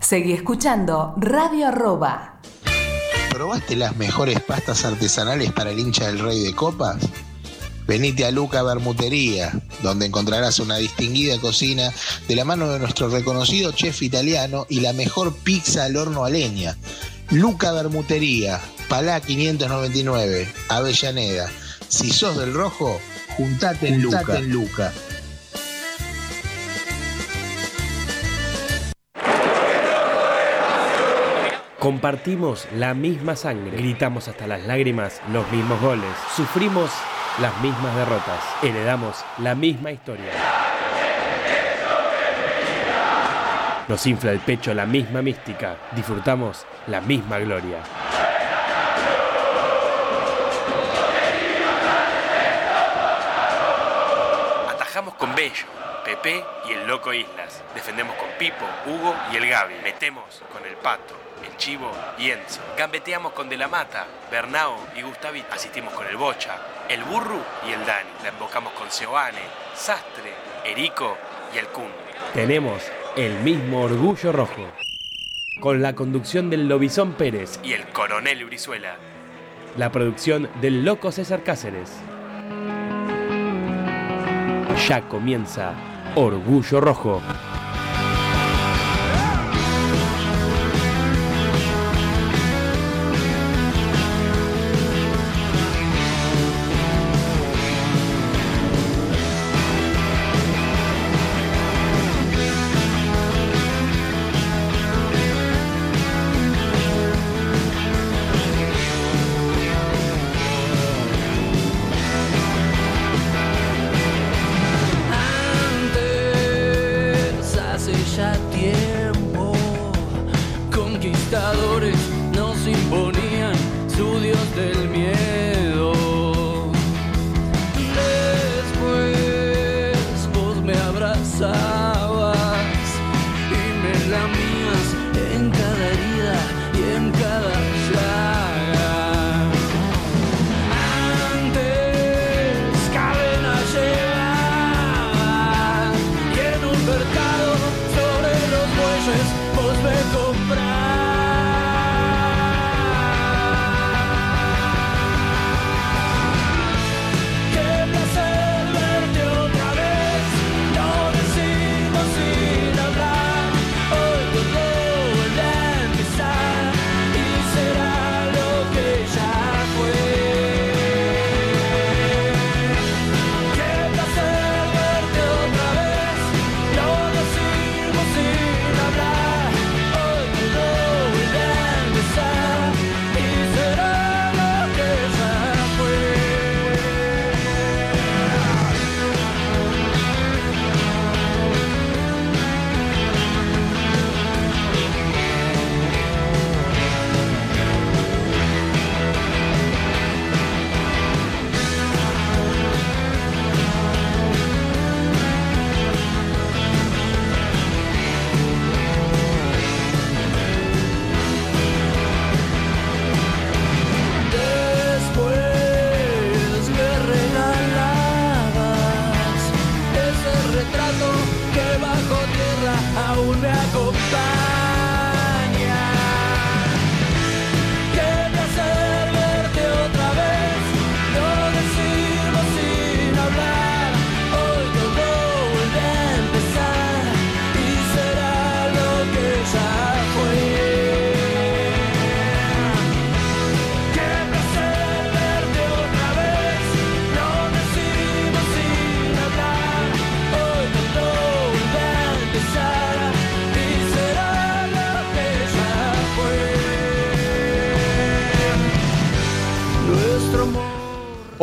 Seguí escuchando Radio Arroba. ¿Probaste las mejores pastas artesanales para el hincha del Rey de Copas? Venite a Luca Bermutería, donde encontrarás una distinguida cocina de la mano de nuestro reconocido chef italiano y la mejor pizza al horno a leña. Luca Bermutería, Palá 599, Avellaneda. Si sos del rojo, juntate en Luca. En Luca. Compartimos la misma sangre, gritamos hasta las lágrimas los mismos goles, sufrimos las mismas derrotas, heredamos la misma historia. Nos infla el pecho la misma mística, disfrutamos la misma gloria. Atajamos con Bello, Pepe y el Loco Islas. Defendemos con Pipo, Hugo y el Gaby. Metemos con el Pato, el Chivo y Enzo. Gambeteamos con De la Mata, Bernao y Gustavito. Asistimos con el Bocha, el Burru y el Dani. La invocamos con Seoane, Sastre, Erico y el Kun. Tenemos el mismo orgullo rojo. Con la conducción del Lobizón Pérez y el Coronel Brizuela. La producción del Loco César Cáceres. Ya comienza Orgullo Rojo.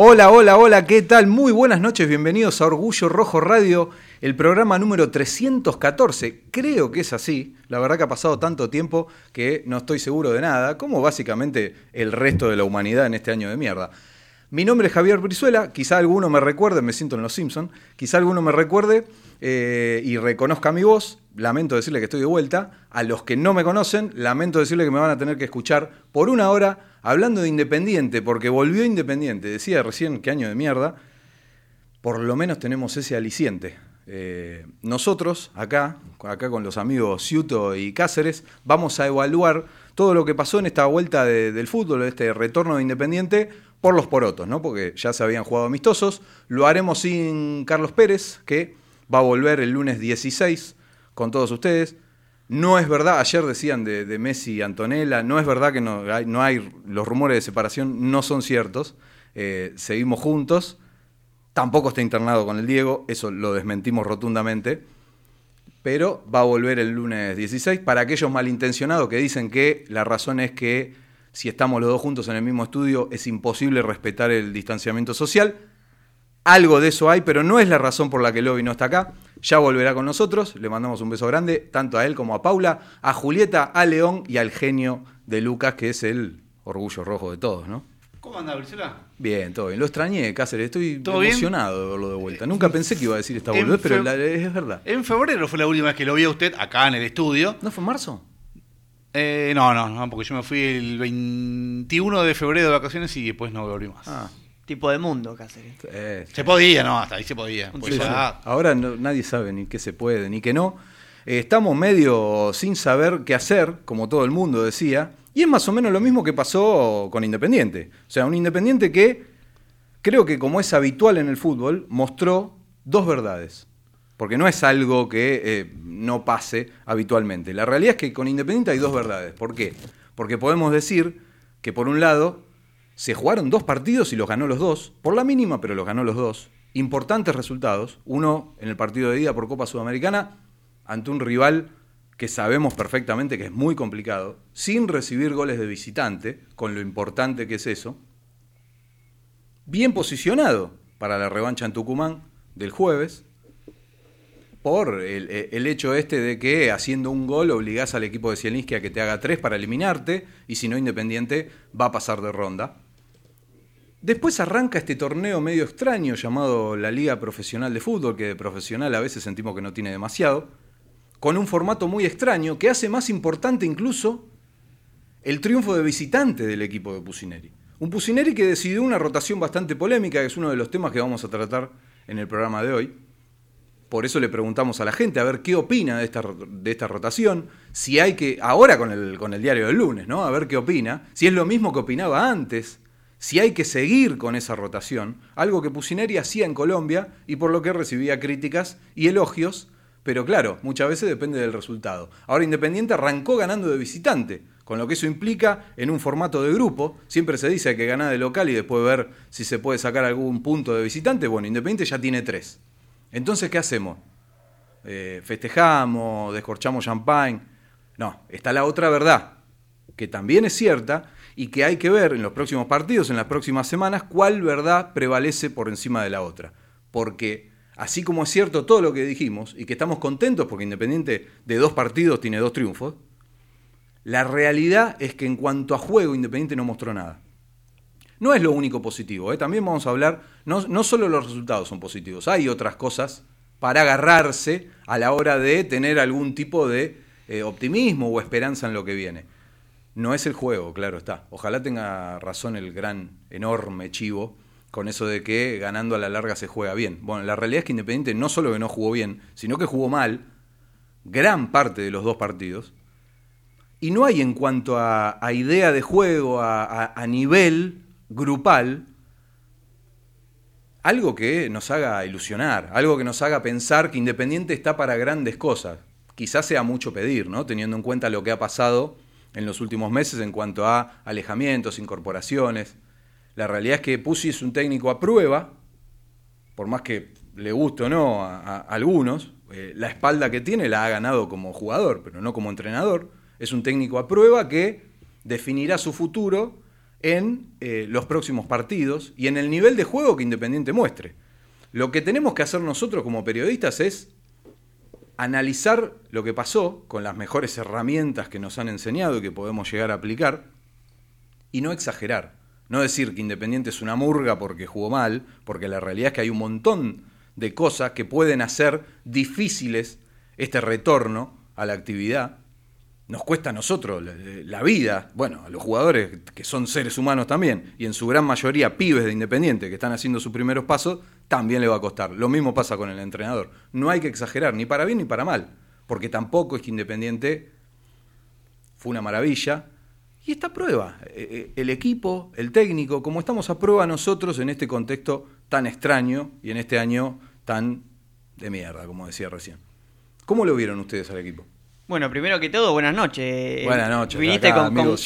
Hola, hola, hola, ¿qué tal? Muy buenas noches, bienvenidos a Orgullo Rojo Radio, el programa número 314. Creo que es así, la verdad que ha pasado tanto tiempo que no estoy seguro de nada, como básicamente el resto de la humanidad en este año de mierda. Mi nombre es Javier Brizuela, quizá alguno me recuerde, me siento en Los Simpson, quizá alguno me recuerde eh, y reconozca mi voz, lamento decirle que estoy de vuelta. A los que no me conocen, lamento decirle que me van a tener que escuchar por una hora hablando de Independiente, porque volvió Independiente. Decía recién qué año de mierda. Por lo menos tenemos ese aliciente. Eh, nosotros, acá, acá con los amigos Ciuto y Cáceres, vamos a evaluar todo lo que pasó en esta vuelta de- del fútbol, de este retorno de Independiente, por los porotos, ¿no? Porque ya se habían jugado amistosos. Lo haremos sin Carlos Pérez, que va a volver el lunes 16 con todos ustedes. No es verdad, ayer decían de, Messi y Antonella, no es verdad que no hay, no hay- los rumores de separación no son ciertos. Eh, seguimos juntos. Tampoco está internado con el Diego, eso lo desmentimos rotundamente. Pero va a volver el lunes 16. Para aquellos malintencionados que dicen que la razón es que si estamos los dos juntos en el mismo estudio es imposible respetar el distanciamiento social. Algo de eso hay, pero no es la razón por la que Lobby no está acá. Ya volverá con nosotros. Le mandamos un beso grande, tanto a él como a Paula, a Julieta, a León y al genio de Lucas, que es el orgullo rojo de todos, ¿no? ¿Cómo anda, Brizuela? Bien, todo bien. Lo extrañé, Cáceres. Estoy emocionado de verlo de vuelta. Nunca pensé que iba a decir esta boludez, pero la- es verdad. En febrero fue la última vez que lo vi a usted acá en el estudio. ¿No fue en marzo? Eh, no, no, no, porque yo me fui el 21 de febrero de vacaciones y después no volví más. Ah, Tipo de mundo, Cáceres. eh, Se podía, no, hasta ahí se podía. Pues Sí, ya- sí. Ahora no- nadie sabe ni qué se puede ni qué no. Eh, estamos medio sin saber qué hacer, como todo el mundo decía. Y es más o menos lo mismo que pasó con Independiente. O sea, un Independiente que creo que como es habitual en el fútbol, mostró dos verdades. Porque no es algo que eh, no pase habitualmente. La realidad es que con Independiente hay dos verdades. ¿Por qué? Porque podemos decir que por un lado se jugaron dos partidos y los ganó los dos, por la mínima, pero los ganó los dos. Importantes resultados. Uno en el partido de ida por Copa Sudamericana ante un rival que sabemos perfectamente que es muy complicado, sin recibir goles de visitante, con lo importante que es eso. Bien posicionado para la revancha en Tucumán del jueves, por el, el hecho este de que haciendo un gol obligás al equipo de Zielinski a que te haga tres para eliminarte, y si no Independiente va a pasar de ronda. Después arranca este torneo medio extraño llamado la Liga Profesional de Fútbol, que de profesional a veces sentimos que no tiene demasiado, con un formato muy extraño que hace más importante incluso el triunfo de visitante del equipo de Pusineri. Un Pusineri que decidió una rotación bastante polémica, que es uno de los temas que vamos a tratar en el programa de hoy. Por eso le preguntamos a la gente a ver qué opina de esta, de esta rotación, si hay que, ahora con el, con el diario del lunes, ¿no? A ver qué opina, si es lo mismo que opinaba antes, si hay que seguir con esa rotación, algo que Pusineri hacía en Colombia y por lo que recibía críticas y elogios, pero claro, muchas veces depende del resultado. Ahora Independiente arrancó ganando de visitante, con lo que eso implica en un formato de grupo. Siempre se dice que gana de local y después ver si se puede sacar algún punto de visitante. Bueno, Independiente ya tiene tres. Entonces, ¿qué hacemos? Eh, ¿Festejamos? ¿Descorchamos champagne? No, está la otra verdad, que también es cierta y que hay que ver en los próximos partidos, en las próximas semanas, cuál verdad prevalece por encima de la otra. Porque así como es cierto todo lo que dijimos y que estamos contentos porque Independiente de dos partidos tiene dos triunfos, la realidad es que en cuanto a juego Independiente no mostró nada. No es lo único positivo, ¿eh? también vamos a hablar, no, no solo los resultados son positivos, hay otras cosas para agarrarse a la hora de tener algún tipo de eh, optimismo o esperanza en lo que viene. No es el juego, claro está. Ojalá tenga razón el gran, enorme chivo con eso de que ganando a la larga se juega bien. Bueno, la realidad es que Independiente no solo que no jugó bien, sino que jugó mal gran parte de los dos partidos. Y no hay en cuanto a, idea de juego, a, a- a nivel grupal, algo que nos haga ilusionar, algo que nos haga pensar que Independiente está para grandes cosas. Quizás sea mucho pedir, ¿no? Teniendo en cuenta lo que ha pasado en los últimos meses en cuanto a alejamientos, incorporaciones. La realidad es que Pusi es un técnico a prueba, por más que le guste o no a, a algunos, eh, la espalda que tiene la ha ganado como jugador, pero no como entrenador. Es un técnico a prueba que definirá su futuro en eh, los próximos partidos y en el nivel de juego que Independiente muestre. Lo que tenemos que hacer nosotros como periodistas es analizar lo que pasó con las mejores herramientas que nos han enseñado y que podemos llegar a aplicar y no exagerar. No decir que Independiente es una murga porque jugó mal, porque la realidad es que hay un montón de cosas que pueden hacer difíciles este retorno a la actividad. Nos cuesta a nosotros la, vida, bueno, a los jugadores que son seres humanos también, y en su gran mayoría pibes de Independiente que están haciendo sus primeros pasos, también le va a costar. Lo mismo pasa con el entrenador. No hay que exagerar, ni para bien ni para mal, porque tampoco es que Independiente fue una maravilla. Y esta prueba, eh, eh, el equipo, el técnico, como estamos a prueba nosotros en este contexto tan extraño y en este año tan de mierda, como decía recién. ¿Cómo lo vieron ustedes al equipo? Bueno, primero que todo, buenas noches. Buenas noches, Viniste acá, con, amigo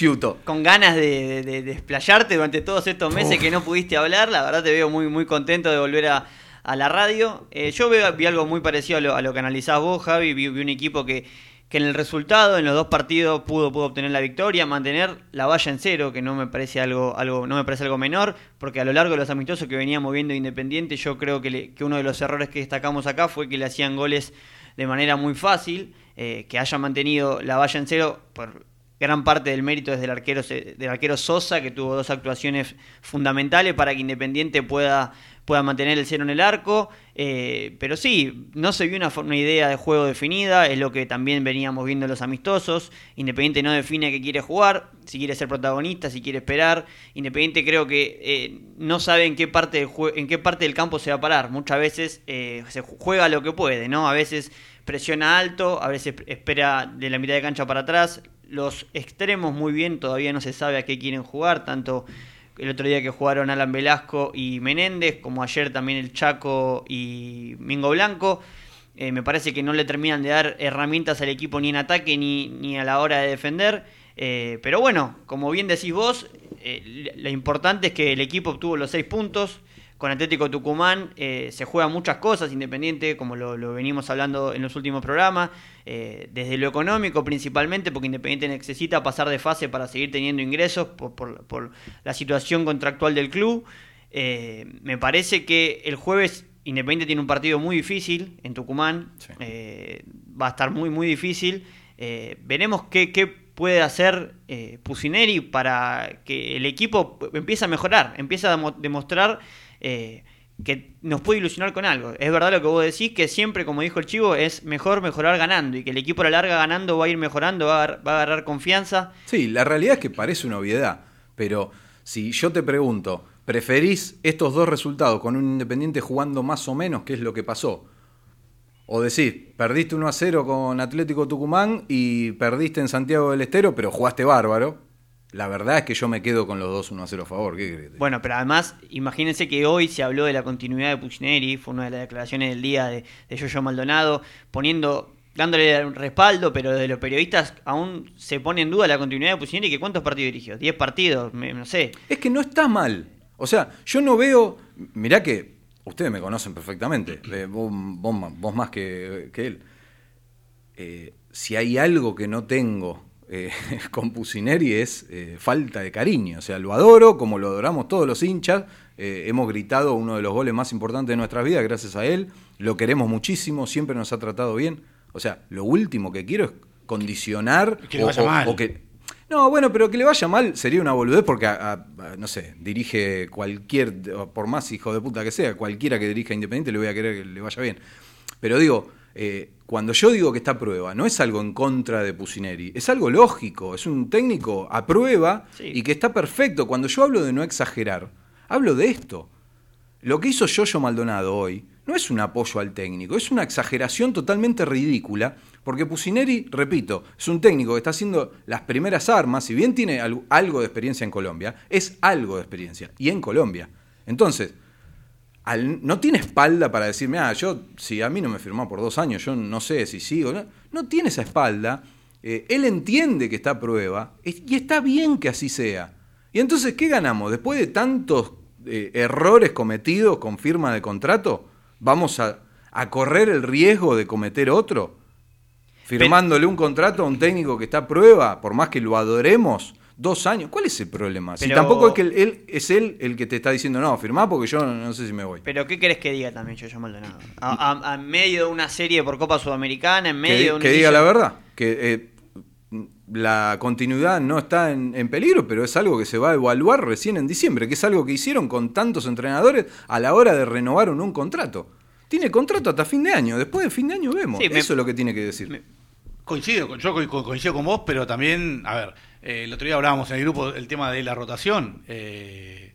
con- ganas de, de- de desplayarte durante todos estos meses Uf. que no pudiste hablar. La verdad te veo muy, muy contento de volver a, a la radio. Eh, yo veo, vi algo muy parecido a lo, a lo que analizás vos, Javi. Vi, vi un equipo que, que en el resultado, en los dos partidos, pudo, pudo obtener la victoria, mantener la valla en cero, que no me parece algo, algo, no me parece algo menor, porque a lo largo de los amistosos que veníamos viendo Independiente, yo creo que, le- que uno de los errores que destacamos acá fue que le hacían goles de manera muy fácil, eh, que haya mantenido la valla en cero por gran parte del mérito es del arquero, del arquero Sosa, que tuvo dos actuaciones fundamentales para que Independiente pueda, pueda mantener el cero en el arco. Eh, pero sí, no se vio una, una idea de juego definida, es lo que también veníamos viendo en los amistosos. Independiente no define qué quiere jugar, si quiere ser protagonista, si quiere esperar. Independiente creo que eh, no sabe en qué, parte del en qué parte del campo se va a parar. Muchas veces eh, se ju- juega lo que puede, ¿no? A veces presiona alto, a veces espera de la mitad de cancha para atrás. Los extremos muy bien, todavía no se sabe a qué quieren jugar, tanto el otro día que jugaron Alan Velasco y Menéndez, como ayer también el Chaco y Mingo Blanco. Eh, me parece que no le terminan de dar herramientas al equipo ni en ataque ni, ni a la hora de defender. Eh, pero bueno, como bien decís vos, eh, lo importante es que el equipo obtuvo los seis puntos. Con Atlético Tucumán eh, se juegan muchas cosas, Independiente, como lo, lo venimos hablando en los últimos programas, eh, desde lo económico principalmente, porque Independiente necesita pasar de fase para seguir teniendo ingresos por, por- por la situación contractual del club. Eh, me parece que el jueves Independiente tiene un partido muy difícil en Tucumán, Sí. va a estar muy, muy difícil. Veremos qué, qué puede hacer eh, Pusineri para que el equipo empiece a mejorar, empiece a demo- demostrar eh, que nos puede ilusionar con algo. Es verdad lo que vos decís, que siempre, como dijo el Chivo, es mejor mejorar ganando y que el equipo a la larga ganando va a ir mejorando, va a, va a agarrar confianza. Sí, la realidad es que parece una obviedad, pero si yo te pregunto, ¿preferís estos dos resultados con un Independiente jugando más o menos, qué es lo que pasó? O decís, perdiste 1 a 0 con Atlético Tucumán y perdiste en Santiago del Estero, pero jugaste bárbaro. La verdad es que yo me quedo con los dos 1 a 0 a favor. ¿Qué crees? Bueno, pero además, imagínense que hoy se habló de la continuidad de Puccineri, fue una de las declaraciones del día de, de Yoyo Maldonado, poniendo, dándole un respaldo, pero desde los periodistas aún se pone en duda la continuidad de Puccineri, que cuántos partidos dirigió, 10 partidos, me- no sé. Es que no está mal. O sea, yo no veo. Mirá que ustedes me conocen perfectamente. eh, vos, vos vos más que, que él. Eh, si hay algo que no tengo eh, con Pusineri es eh, falta de cariño. O sea, lo adoro como lo adoramos todos los hinchas. Eh, hemos gritado uno de los goles más importantes de nuestras vidas gracias a él. Lo queremos muchísimo, siempre nos ha tratado bien. O sea, lo último que quiero es condicionar Que le vaya mal. que no, bueno, pero que le vaya mal sería una boludez porque, a- a- a- no sé, dirige cualquier, por más hijo de puta que sea, cualquiera que dirija Independiente le voy a querer que le vaya bien. Pero digo, eh, cuando yo digo que está a prueba, no es algo en contra de Pusineri, es algo lógico, es un técnico a prueba Sí. y que está perfecto. Cuando yo hablo de no exagerar, hablo de esto. Lo que hizo Yoyo Maldonado hoy no es un apoyo al técnico, es una exageración totalmente ridícula, porque Pusineri, repito, es un técnico que está haciendo las primeras armas, si bien tiene al- algo de experiencia en Colombia, es algo de experiencia, y en Colombia. Entonces, al- no tiene espalda para decirme, ah, yo, si a mí no me firmó por dos años, yo no sé si sigo. No, no tiene esa espalda. Eh, él entiende que está a prueba y está bien que así sea. Y entonces, ¿qué ganamos? Después de tantos eh, errores cometidos con firma de contrato, ¿vamos a, a correr el riesgo de cometer otro? Firmándole un contrato a un técnico que está a prueba, por más que lo adoremos, dos años. ¿Cuál es el problema? Si tampoco es que él, él- es él el que te está diciendo, no, firmá porque yo no, no sé si me voy. Pero ¿qué querés que diga también Yoyo Maldonado? A, a- a medio de una serie por Copa Sudamericana, en medio que, de un que diga la verdad, que eh, la continuidad no está en, en peligro, pero es algo que se va a evaluar recién en diciembre, que es algo que hicieron con tantos entrenadores a la hora de renovar un, un contrato. Tiene contrato hasta fin de año, después de fin de año vemos. Sí, me- Eso es lo que tiene que decir. me- Coincido, con- yo co- co- coincido con vos, pero también, a ver, eh, el otro día hablábamos en el grupo el tema de la rotación. Eh,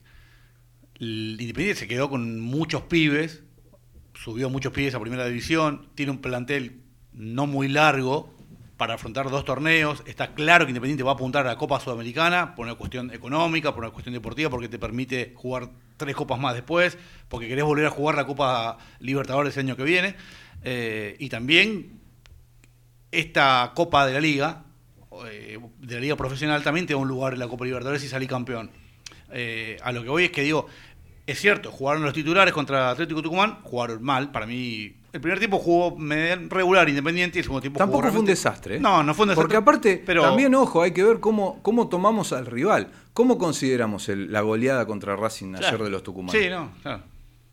Independiente se quedó con muchos pibes, subió muchos pibes a primera división, tiene un plantel no muy largo para afrontar dos torneos. Está claro que Independiente va a apuntar a la Copa Sudamericana por una cuestión económica, por una cuestión deportiva, porque te permite jugar tres copas más después, porque querés volver a jugar la Copa Libertadores el año que viene. Eh, y también esta Copa de la Liga, eh, de la Liga Profesional, también te da un lugar en la Copa Libertadores y salí campeón. Eh, a lo que voy es que digo, es cierto, jugaron los titulares contra Atlético Tucumán, jugaron mal, para mí. El primer tiempo jugó regular Independiente y el segundo tiempo Tampoco jugó fue un desastre. ¿eh? No, no fue un desastre. Porque aparte, pero también, ojo, hay que ver cómo, cómo tomamos al rival. ¿Cómo consideramos el- la goleada contra Racing ayer Claro. de los Tucumanos? Sí, no, claro.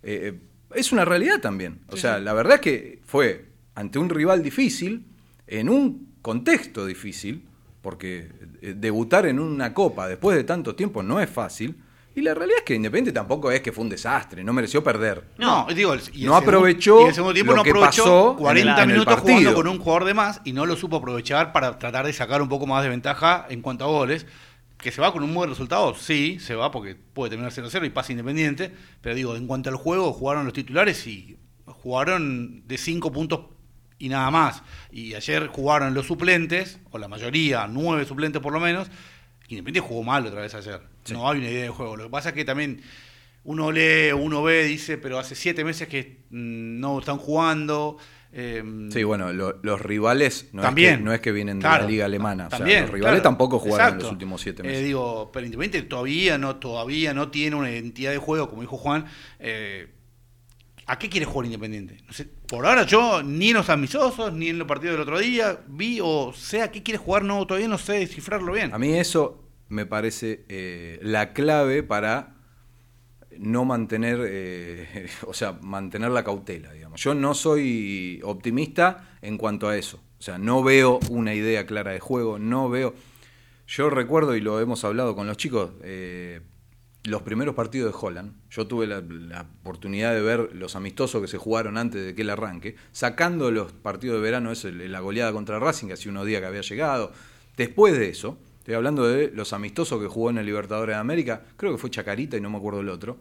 Eh, es una realidad también. O Sí, sea, sí. la verdad es que fue ante un rival difícil, en un contexto difícil, porque eh, debutar en una copa después de tanto tiempo no es fácil. Y la realidad es que Independiente tampoco es que fue un desastre, no mereció perder. No, digo, el- y el No aprovechó y el segundo tiempo lo no que aprovechó pasó 40 en el minutos jugando con un jugador de más y no lo supo aprovechar para tratar de sacar un poco más de ventaja en cuanto a goles. Que se va con un buen resultado, sí, se va porque puede terminar 0-0 y pasa independiente. Pero digo, en cuanto al juego, jugaron los titulares y jugaron de 5 puntos y nada más. Y ayer jugaron los suplentes, o la mayoría, nueve suplentes por lo menos. Independiente jugó mal otra vez ayer. No hay una idea de juego. Lo que pasa es que también uno lee, uno ve, dice, pero hace siete meses que mm, no están jugando. eh, Sí, bueno, lo- los rivales no, también. Es que, no es que vienen de Claro, la liga alemana. o sea, también, los rivales claro, tampoco jugaron en los últimos siete Eh, meses. digo, pero Independiente todavía no, todavía no tiene una identidad de juego, como dijo Juan. Eh, ¿A qué quiere jugar Independiente? Por ahora yo ni en los amistosos, ni en los partidos del otro día, vi o sé a qué quiere jugar, no, todavía no sé descifrarlo bien. A mí eso me parece eh, la clave para no mantener, eh, o sea, mantener la cautela, digamos. Yo no soy optimista en cuanto a eso. O sea, no veo una idea clara de juego, no veo... Yo recuerdo, y lo hemos hablado con los chicos, eh, los primeros partidos de Holland. Yo tuve la, oportunidad de ver los amistosos que se jugaron antes de que él arranque, sacando los partidos de verano, es la goleada contra Racing, que hacía unos días que había llegado. Después de eso, estoy hablando de los amistosos que jugó en el Libertadores de América, creo que fue Chacarita y no me acuerdo el otro.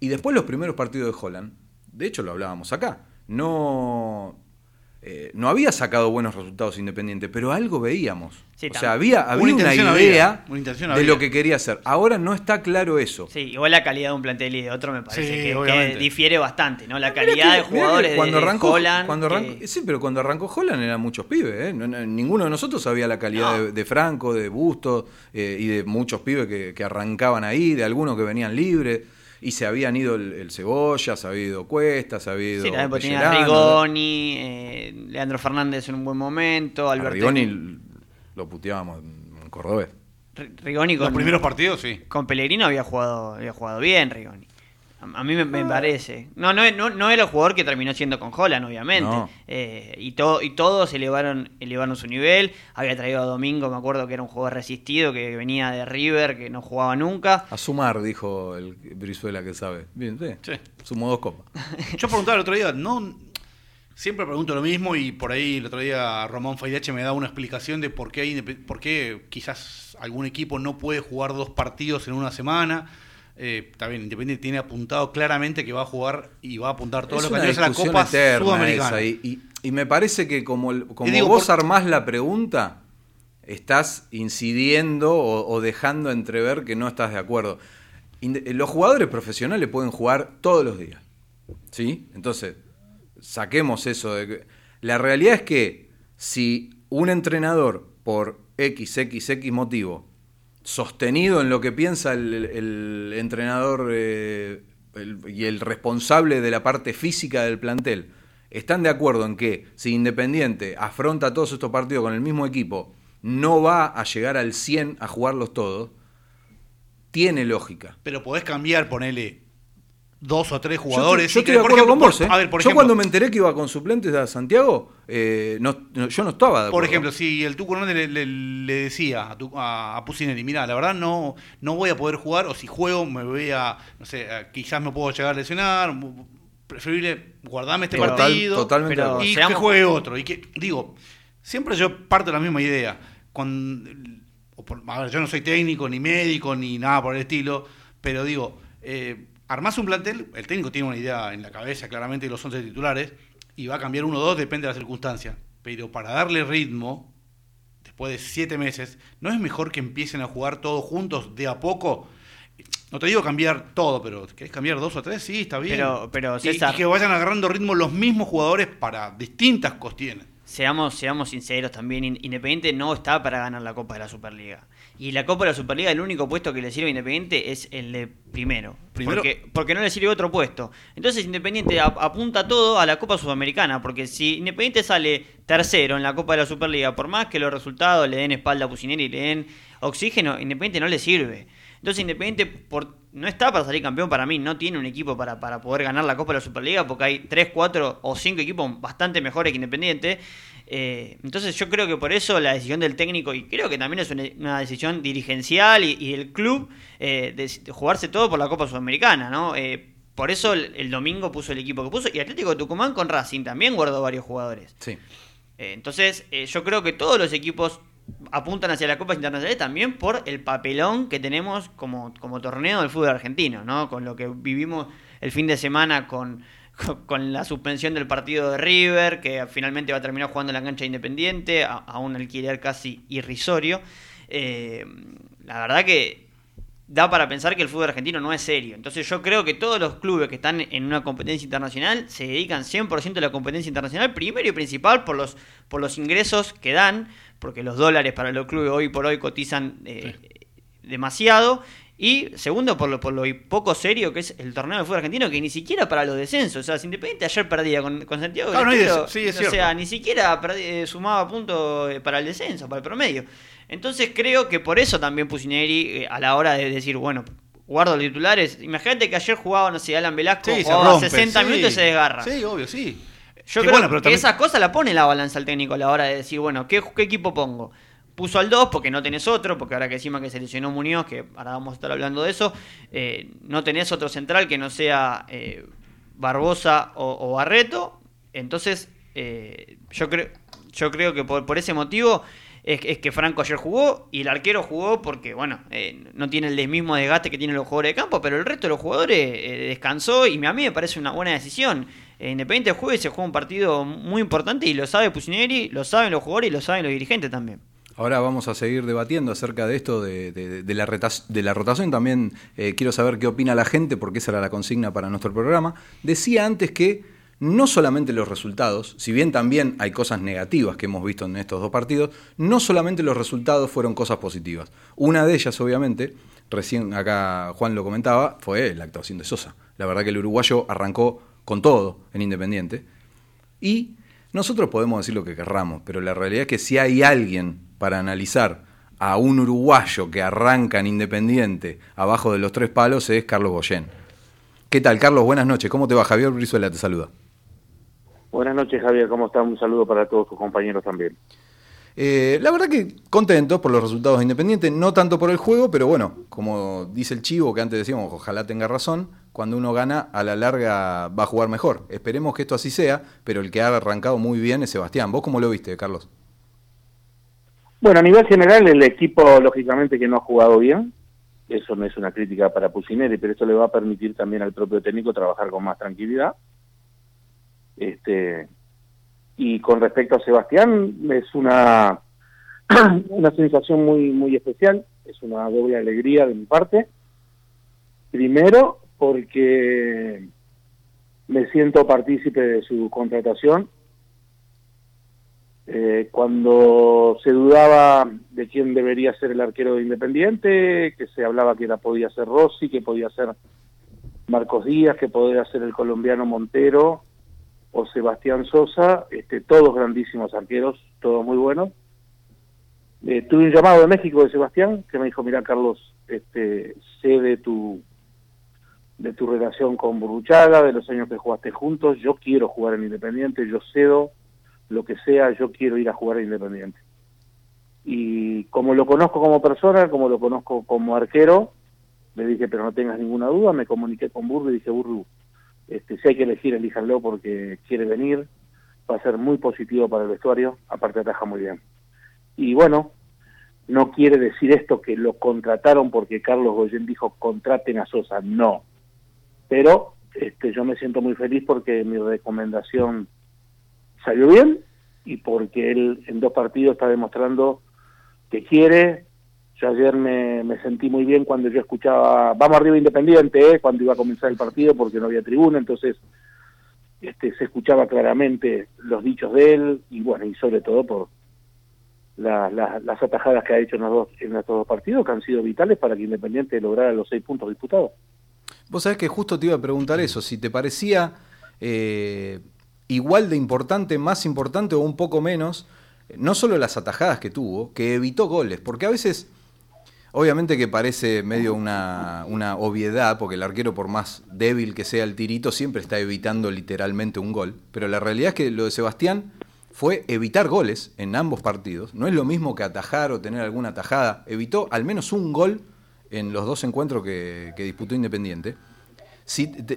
Y después los primeros partidos de Holland, de hecho lo hablábamos acá, no, eh, no había sacado buenos resultados Independiente, pero algo veíamos. Sí, o sea, había, había Una idea había, una intención de había. lo que quería hacer. Ahora no está claro eso. Sí, igual la calidad de un plantel y de otro me parece Sí, que- difiere bastante, ¿no? La calidad que- de que jugadores de- cuando de, arrancó, Holland. cuando que- arrancó- sí, pero cuando arrancó Holland eran muchos pibes, ¿eh? No- no- ninguno de nosotros sabía la calidad No. de, de Franco, de Bustos eh, y de muchos pibes que, que arrancaban ahí, de algunos que venían libres. Y se habían ido el, el Cebolla, se había ido Cuesta, se había ido. Sí, también tenía Rigoni, eh, Leandro Fernández en un buen momento, Alberto. Rigoni lo puteábamos en cordobés. Ri- Rigoni con, Los primeros partidos, sí. con Pellegrino había jugado, había jugado bien, Rigoni. A, mí me, me Ah. parece. No, no, no, no era el jugador que terminó siendo con Holland, obviamente. No. Eh, y, to- y todos elevaron, elevaron su nivel. Había traído a Domingo, me acuerdo que era un jugador resistido, que venía de River, que no jugaba nunca. A sumar, dijo el Brizuela que sabe. Bien, sí. Sí. Sumó dos copas. Yo preguntaba el otro día, no siempre pregunto lo mismo y por ahí el otro día Ramón Faidache me da una explicación de por qué, hay indep- por qué quizás algún equipo no puede jugar dos partidos en una semana. Eh, bien, Independiente tiene apuntado claramente que va a jugar y va a apuntar todos los candidatos a la Copa Sudamericana. y, y- y me parece que como, digo, vos por- armás la pregunta, estás incidiendo o, o dejando entrever que no estás de acuerdo. Inde- los jugadores profesionales pueden jugar todos los días. ¿Sí? Entonces, saquemos eso de que... La realidad es que si un entrenador, por XXX motivo, sostenido en lo que piensa el, entrenador eh, y el responsable de la parte física del plantel, están de acuerdo en que si Independiente afronta todos estos partidos con el mismo equipo, no va a llegar al 100 a jugarlos todos, tiene lógica. Pero podés cambiar, ponele dos o tres Yo jugadores. estoy- Yo, y que, estoy de por acuerdo ejemplo, con vos, ¿eh? A ver, por yo ejemplo, cuando me enteré que iba con suplentes a Santiago, eh, no- no- yo no estaba de acuerdo. Por ejemplo, si el Tuco Hernández le, le- le decía a, tu- a, a Pusineri, mira, la verdad no, no voy a poder jugar, o si juego me voy a, no sé, quizás me puedo llegar a lesionar, preferible guardame este Total- partido totalmente acuerdo. y Seamos- que juegue otro. Y que, digo, siempre yo parto de la misma idea. Cuando, o por- a ver, yo no soy técnico, ni médico, ni nada por el estilo, pero digo, eh, armás un plantel, el técnico tiene una idea en la cabeza claramente de los 11 titulares, y va a cambiar uno o dos, depende de la circunstancia. Pero para darle ritmo, después de siete meses, ¿no es mejor que empiecen a jugar todos juntos de a poco? No te digo cambiar todo, pero ¿querés cambiar dos o tres? Sí, está bien. Pero- pero, César- y que vayan agarrando ritmo los mismos jugadores para distintas cuestiones. Seamos, seamos sinceros también, In- Independiente no está para ganar la Copa de la Superliga. Y la Copa de la Superliga, el único puesto que le sirve a Independiente es el de primero. Primero- Porque, porque no le sirve otro puesto. Entonces Independiente ap- apunta todo a la Copa Sudamericana. Porque si Independiente sale tercero en la Copa de la Superliga, por más que los resultados le den espalda a Pusineri y le den oxígeno, Independiente no le sirve. Entonces Independiente por, no está para salir campeón para mí, no tiene un equipo para, para poder ganar la Copa de la Superliga porque hay 3, 4 o 5 equipos bastante mejores que Independiente. Eh, entonces yo creo que por eso la decisión del técnico, y creo que también es una, una decisión dirigencial y, y del club, eh, de, de jugarse todo por la Copa Sudamericana, ¿no? Eh, por eso el, el domingo puso el equipo que puso y Atlético de Tucumán con Racing también guardó varios jugadores. Sí. Entonces, yo creo que todos los equipos apuntan hacia las copas internacionales también por el papelón que tenemos como, como torneo del fútbol argentino, ¿no? Con lo que vivimos el fin de semana con, con, la suspensión del partido de River, que finalmente va a terminar jugando en la cancha independiente, a, a un alquiler casi irrisorio. Eh, la verdad que da para pensar que el fútbol argentino no es serio. Entonces yo creo que todos los clubes que están en una competencia internacional se dedican 100% a la competencia internacional, primero y principal por los, por los ingresos que dan, porque los dólares para los clubes hoy por hoy cotizan eh, demasiado. Y segundo, por lo, por lo poco serio que es el torneo de fútbol argentino, que ni siquiera para los descensos. O sea, si Independiente ayer perdía con, con Santiago Claro, no sí, es o cierto. sea, ni siquiera eh, sumaba puntos eh, para el descenso, para el promedio. Entonces creo que por eso también Pusineri, eh, a la hora de decir, bueno, guardo los titulares. Imagínate que ayer jugaba, no sé, Alan Velasco, Sí, jugaba rompe, 60 sí. minutos y se desgarra. Sí, obvio, sí. Yo creo bueno, pero que también- esas cosas la pone la balanza el técnico a la hora de decir, bueno, ¿qué, qué equipo pongo? Puso al 2 porque no tenés otro, porque ahora que encima que se lesionó Muñoz, que ahora vamos a estar hablando de eso, eh, no tenés otro central que no sea eh, Barbosa o, Barreto. Entonces, eh, yo, creo yo creo que por, ese motivo es, es que Franco ayer jugó y el arquero jugó porque, bueno, eh, no tiene el mismo desgaste que tienen los jugadores de campo, pero el resto de los jugadores eh, descansó y a mí me parece una buena decisión. Independiente juegue se juega un partido muy importante y lo sabe Pusineri, lo saben los jugadores y lo saben los dirigentes también. Ahora vamos a seguir debatiendo acerca de esto, de, la, de la rotación. También eh, quiero saber qué opina la gente, porque esa era la consigna para nuestro programa. Decía antes que no solamente los resultados, si bien también hay cosas negativas que hemos visto en estos dos partidos, no solamente los resultados fueron cosas positivas. Una de ellas, obviamente, recién acá Juan lo comentaba, fue la actuación de Sosa. La verdad que el uruguayo arrancó con todo en Independiente. Y nosotros podemos decir lo que querramos, pero la realidad es que si hay alguien para analizar a un uruguayo que arranca en Independiente abajo de los tres palos es Carlos Goyen. ¿Qué tal, Carlos? Buenas noches. ¿Cómo te va? Javier Brizuela te saluda. Buenas noches, Javier. ¿Cómo estás? Un saludo para todos tus compañeros también. Eh, la verdad que contento por los resultados de Independiente, no tanto por el juego, pero bueno, como dice el Chivo, que antes decíamos, ojalá tenga razón, cuando uno gana, a la larga va a jugar mejor. Esperemos que esto así sea, pero el que ha arrancado muy bien es Sebastián. ¿Vos cómo lo viste, Carlos? Bueno, a nivel general, el equipo, lógicamente, que no ha jugado bien. Eso no es una crítica para Pusineri, pero esto le va a permitir también al propio técnico trabajar con más tranquilidad. Este, y con respecto a Sebastián, es una, una sensación muy, muy especial, es una doble alegría de mi parte. Primero, porque me siento partícipe de su contratación. Eh, cuando se dudaba de quién debería ser el arquero de Independiente, que se hablaba que era, podía ser Rossi, que podía ser Marcos Díaz, que podía ser el colombiano Montero o Sebastián Sosa, este, todos grandísimos arqueros, todos muy buenos. Eh, tuve un llamado de México de Sebastián que me dijo, mira Carlos, este, sé de tu de tu relación con Burruchaga, de los años que jugaste juntos, yo quiero jugar en Independiente, yo cedo lo que sea, yo quiero ir a jugar Independiente. Y como lo conozco como persona, como lo conozco como arquero, le dije, pero no tengas ninguna duda, me comuniqué con Burru y dije, Burru, este, si hay que elegir, elíjanlo porque quiere venir, va a ser muy positivo para el vestuario, aparte ataja muy bien. Y bueno, no quiere decir esto que lo contrataron porque Carlos Goyen dijo contraten a Sosa, no. Pero este, yo me siento muy feliz porque mi recomendación salió bien y porque él en dos partidos está demostrando que quiere. Yo ayer me, me sentí muy bien cuando yo escuchaba, vamos arriba Independiente, ¿eh? cuando iba a comenzar el partido porque no había tribuna, entonces este, se escuchaba claramente los dichos de él y bueno, y sobre todo por la- la- las atajadas que ha hecho en, los dos, en estos dos partidos que han sido vitales para que Independiente lograra los seis puntos disputados. Vos sabés que justo te iba a preguntar eso, si te parecía eh, igual de importante, más importante o un poco menos, no solo las atajadas que tuvo, que evitó goles, porque a veces, obviamente que parece medio una, una obviedad, porque el arquero por más débil que sea el tirito, siempre está evitando literalmente un gol, pero la realidad es que lo de Sebastián fue evitar goles en ambos partidos, no es lo mismo que atajar o tener alguna atajada, evitó al menos un gol en los dos encuentros que, que disputó Independiente.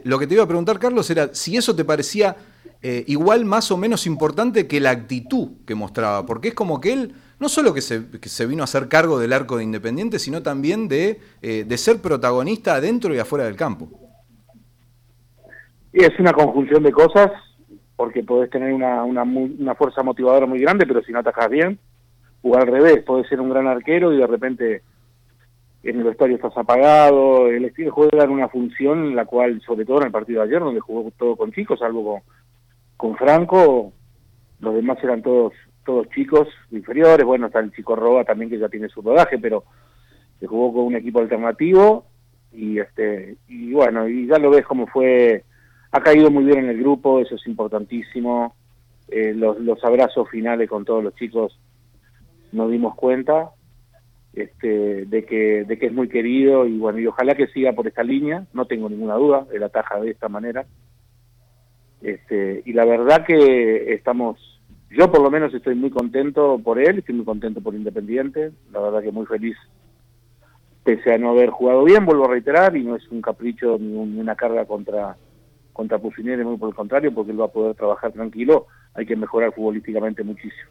Lo que te iba a preguntar, Carlos, era si eso te parecía eh, igual, más o menos importante que la actitud que mostraba, porque es como que él, no solo que se, se vino a hacer cargo del arco de Independiente, sino también de, eh, de ser protagonista adentro y afuera del campo. Y es una conjunción de cosas, porque podés tener una, una, una fuerza motivadora muy grande, pero si no atajas bien, o al revés, podés ser un gran arquero y de repente en el vestuario estás apagado, el estilo juega en una función en la cual, sobre todo en el partido de ayer, donde jugó todo con chicos, salvo con, con Franco, los demás eran todos todos chicos inferiores, bueno, está el chico Roba también que ya tiene su rodaje, pero se jugó con un equipo alternativo y este y bueno, y ya lo ves cómo fue ha caído muy bien en el grupo, eso es importantísimo. Eh, los, los abrazos finales con todos los chicos nos dimos cuenta este, de que de que es muy querido y bueno y ojalá que siga por esta línea, no tengo ninguna duda, él ataja de esta manera. Este, y la verdad que estamos, yo por lo menos estoy muy contento por él, estoy muy contento por Independiente, la verdad que muy feliz pese a no haber jugado bien, vuelvo a reiterar, y no es un capricho ni, un- ni una carga contra contra Pusineri, muy por el contrario, porque él va a poder trabajar tranquilo, hay que mejorar futbolísticamente muchísimo.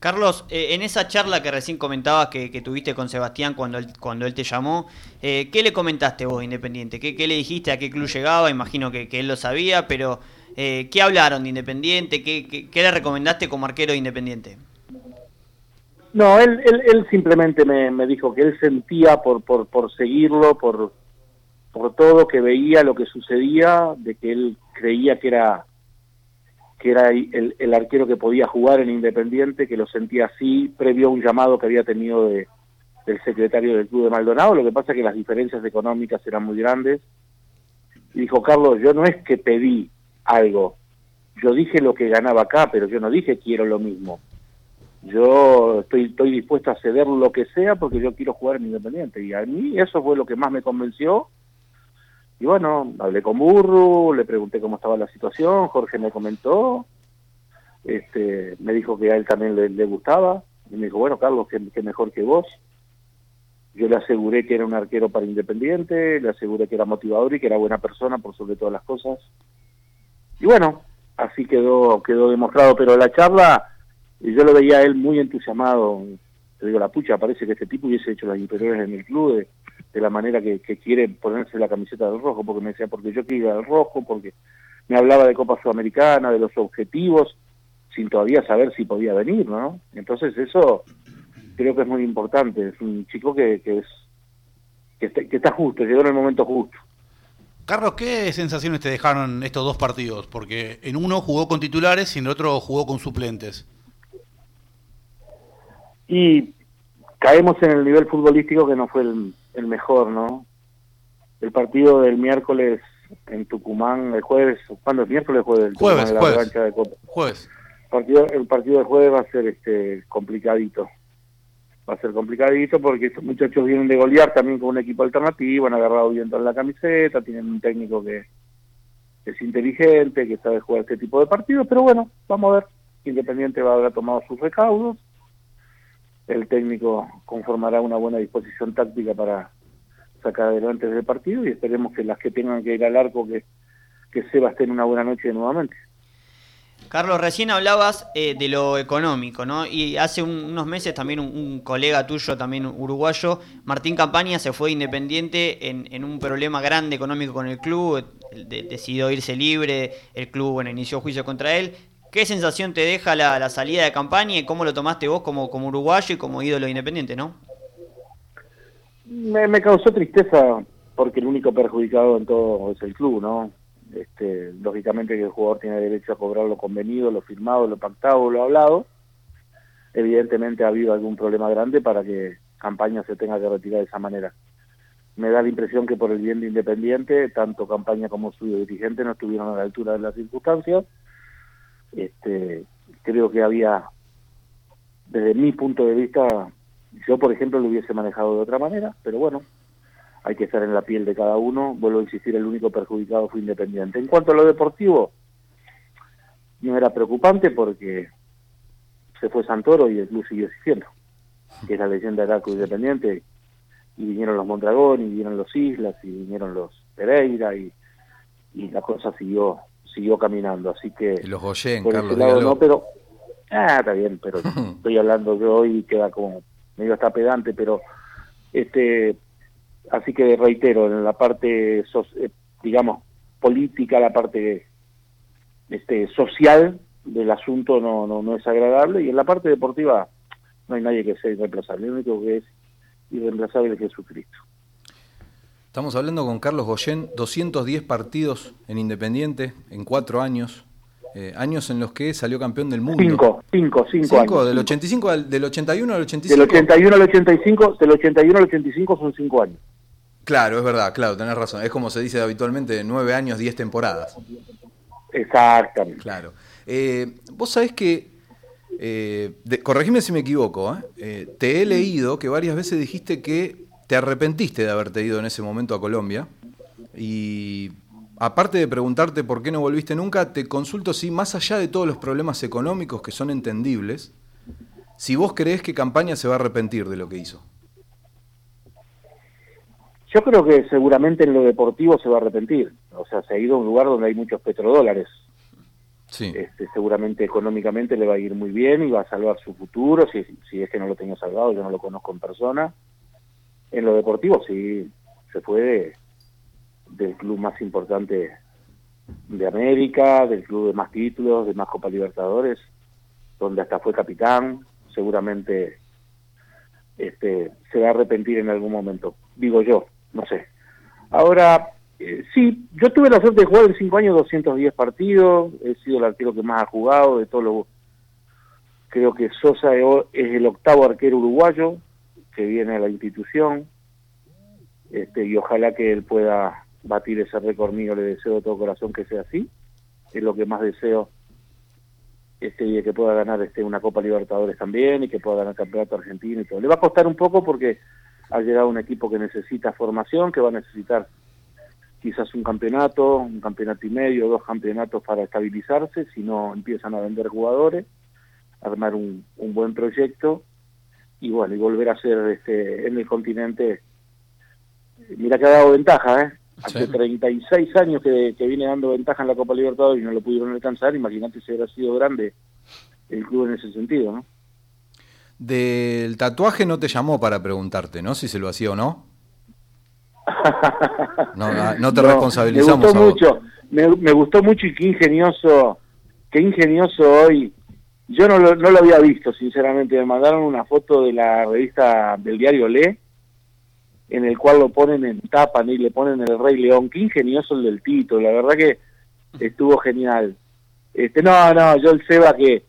Carlos, eh, en esa charla que recién comentabas que, tuviste con Sebastián cuando él, cuando él te llamó, eh, ¿qué le comentaste vos, Independiente? ¿Qué, le dijiste? ¿A qué club llegaba? Imagino que, él lo sabía, pero eh, ¿qué hablaron de Independiente? ¿Qué, qué, qué le recomendaste como arquero de Independiente? No, él, él, él simplemente me, me dijo que él sentía por, por, por seguirlo, por, por todo, que veía lo que sucedía, de que él creía que era que era el, el arquero que podía jugar en Independiente, que lo sentía así, previo a un llamado que había tenido de, del secretario del club de Maldonado, lo que pasa es que las diferencias económicas eran muy grandes. Y dijo, Carlos, yo no es que pedí algo, yo dije lo que ganaba acá, pero yo no dije quiero lo mismo. Yo estoy, estoy dispuesto a ceder lo que sea porque yo quiero jugar en Independiente. Y a mí eso fue lo que más me convenció. Y bueno, hablé con Burru, le pregunté cómo estaba la situación, Jorge me comentó, este, me dijo que a él también le, gustaba, y me dijo, bueno, Carlos, que mejor que vos. Yo le aseguré que era un arquero para Independiente, le aseguré que era motivador y que era buena persona por sobre todas las cosas. Y bueno, así quedó, quedó demostrado, pero la charla, yo lo veía a él muy entusiasmado, te digo, la pucha, parece que este tipo hubiese hecho las inferiores en el club de, de la manera que, que quiere ponerse la camiseta del rojo, porque me decía, porque yo quiero ir al rojo, porque me hablaba de Copa Sudamericana, de los objetivos, sin todavía saber si podía venir, ¿no? Entonces eso creo que es muy importante, es un chico que, que es que está, que está justo, llegó en el momento justo. Carlos, ¿qué sensaciones te dejaron estos dos partidos? Porque en uno jugó con titulares y en el otro jugó con suplentes. Y caemos en el nivel futbolístico que no fue el, el mejor, ¿no? El partido del miércoles en Tucumán, el jueves, ¿cuándo es miércoles jueves? El Jueves, Tucumán, en la jueves. revancha de Copa. Jueves. partido, el partido del jueves va a ser este complicadito. Va a ser complicadito porque estos muchachos vienen de golear también con un equipo alternativo, han agarrado viento en la camiseta, tienen un técnico que es inteligente, que sabe jugar este tipo de partidos, pero bueno, vamos a ver. Independiente va a haber tomado sus recaudos, el técnico conformará una buena disposición táctica para sacar adelante ese partido y esperemos que las que tengan que ir al arco que, que Seba esté en una buena noche nuevamente. Carlos, recién hablabas eh, de lo económico, ¿no? Y hace un- unos meses también un, colega tuyo, también uruguayo, Martín Campaña, se fue de independiente en, en un problema grande económico con el club, de- decidió irse libre, el club, bueno, inició juicio contra él. ¿Qué sensación te deja la, salida de Campaña y cómo lo tomaste vos como, como uruguayo y como ídolo de independiente, no? Me, me causó tristeza porque el único perjudicado en todo es el club, ¿no? Este, lógicamente que el jugador tiene derecho a cobrar lo convenido, lo firmado, lo pactado, lo hablado. Evidentemente ha habido algún problema grande para que Campaña se tenga que retirar de esa manera. Me da la impresión que por el bien de Independiente, tanto Campaña como su dirigente no estuvieron a la altura de las circunstancias. Este, creo que había, desde mi punto de vista, yo por ejemplo lo hubiese manejado de otra manera, pero bueno, hay que estar en la piel de cada uno. Vuelvo a insistir, el único perjudicado fue Independiente. En cuanto a lo deportivo, no era preocupante porque se fue Santoro y el club siguió existiendo, que es la leyenda del arco independiente. Y vinieron los Mondragón, y vinieron los Islas, y vinieron los Pereira, y, y la cosa siguió siguió caminando. Así que Y los Goyen, por Carlos, lado no, pero ah, está bien, pero estoy hablando yo hoy y queda como medio hasta pedante, pero este así que reitero en la parte eh, digamos política, la parte este social del asunto no, no no es agradable y en la parte deportiva no hay nadie que sea irreemplazable, el único que es irreemplazable es Jesucristo. Estamos hablando con Carlos Goyen, 210 partidos en Independiente en cuatro años, eh, años en los que salió campeón del mundo. Cinco, cinco, cinco, Cinco, años. del cinco. 85 al, del 81 al 85. Del 81 al 85, del 81 al 85 son cinco años. Claro, es verdad, claro, tenés razón. Es como se dice habitualmente, nueve años, diez temporadas. Exactamente. Claro. Eh, vos sabés que, eh, de- corregime si me equivoco. Eh, te he leído que varias veces dijiste que te arrepentiste de haberte ido en ese momento a Colombia. Y aparte de preguntarte por qué no volviste nunca, te consulto si más allá de todos los problemas económicos que son entendibles, si vos creés que Campaña se va a arrepentir de lo que hizo. Yo creo que seguramente en lo deportivo se va a arrepentir. O sea, se ha ido a un lugar donde hay muchos petrodólares. Sí. Este, seguramente económicamente le va a ir muy bien y va a salvar su futuro. Si, si es que no lo tenía salvado, yo no lo conozco en persona. En lo deportivo, sí, se fue de- del club más importante de América, del club de más títulos, de más Copa Libertadores, donde hasta fue capitán. Seguramente este, se va a arrepentir en algún momento. Digo yo, no sé. Ahora, eh, sí, yo tuve la suerte de jugar en cinco años 210 partidos, he sido el arquero que más ha jugado de todos los... Creo que Sosa es el octavo arquero uruguayo que viene a la institución, este, y ojalá que él pueda batir ese récord mío, le deseo de todo corazón que sea así, es lo que más deseo, este, que pueda ganar este, una Copa Libertadores también, y que pueda ganar Campeonato Argentino y todo. Le va a costar un poco porque ha llegado un equipo que necesita formación, que va a necesitar quizás un campeonato, un campeonato y medio, dos campeonatos para estabilizarse, si no empiezan a vender jugadores, armar un, un buen proyecto y bueno, y volver a ser este, en el continente. Mira que ha dado ventaja, ¿eh? Hace Sí. 36 años que, que viene dando ventaja en la Copa Libertadores y no lo pudieron alcanzar, imagínate si hubiera sido grande el club en ese sentido, ¿no? Del tatuaje no te llamó para preguntarte, ¿no? Si se lo hacía o no. No, no te responsabilizamos Me gustó mucho, me, me gustó mucho y qué ingenioso, qué ingenioso hoy. Yo no lo, no lo había visto, sinceramente. Me mandaron una foto de la revista del diario Le, en el cual lo ponen en tapa y le ponen el Rey León. Qué ingenioso el del Tito, la verdad que estuvo genial. Este, no, no, yo el Seba que,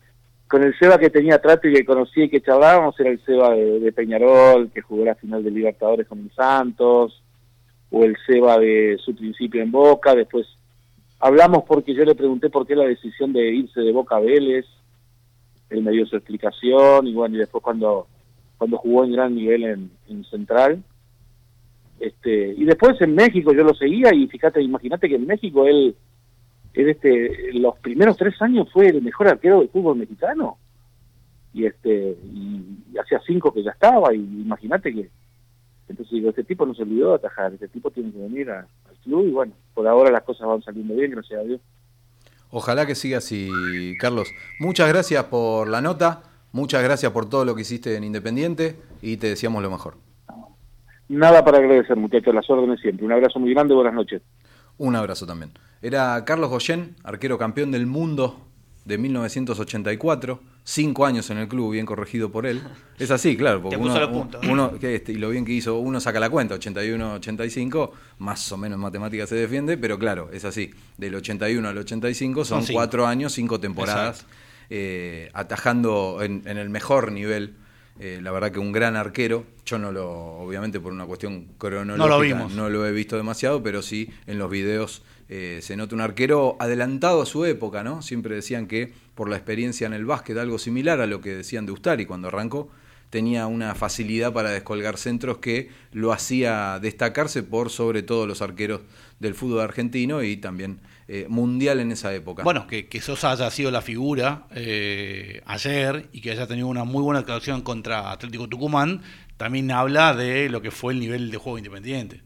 con el Seba que tenía trato y que conocía y que charlábamos era el Seba de, Peñarol, que jugó la final de Libertadores con el Santos, o el Seba de su principio en Boca, después hablamos porque yo le pregunté por qué la decisión de irse de Boca Vélez, él me dio su explicación, y bueno, y después cuando, cuando jugó en gran nivel en, en Central, este, y después en México yo lo seguía, y fíjate, imagínate que en México él, él este, los primeros tres años fue el mejor arquero del fútbol mexicano, y este, y, hacía cinco que ya estaba, y imagínate que entonces digo, este tipo no se olvidó de atajar, este tipo tiene que venir al club y bueno, por ahora las cosas van saliendo bien, gracias a Dios. Ojalá que siga así, Carlos. Muchas gracias por la nota, muchas gracias por todo lo que hiciste en Independiente y te deseamos lo mejor. Nada para agradecer, muchachos, las órdenes siempre. Un abrazo muy grande, buenas noches. Un abrazo también. Era Carlos Goyen, arquero campeón del mundo de 1984, cinco años en el club, bien corregido por él. Es así, claro, porque Te puso uno, los puntos. uno- que este, y lo bien que hizo, uno saca la cuenta, 81, 85, más o menos en matemáticas se defiende, pero claro, es así. Del 81 al 85 son Son cinco. cuatro años, cinco temporadas, eh, atajando en, en el mejor nivel. Eh, la verdad que un gran arquero, yo no lo, obviamente por una cuestión cronológica, No lo vimos. no lo he visto demasiado, pero sí en los videos eh, se nota un arquero adelantado a su época, ¿no? Siempre decían que por la experiencia en el básquet, algo similar a lo que decían de Ustari cuando arrancó, tenía una facilidad para descolgar centros que lo hacía destacarse por sobre todo los arqueros del fútbol argentino y también eh, mundial en esa época. Bueno, que, que Sosa haya sido la figura eh, ayer y que haya tenido una muy buena actuación contra Atlético Tucumán, también habla de lo que fue el nivel de juego independiente.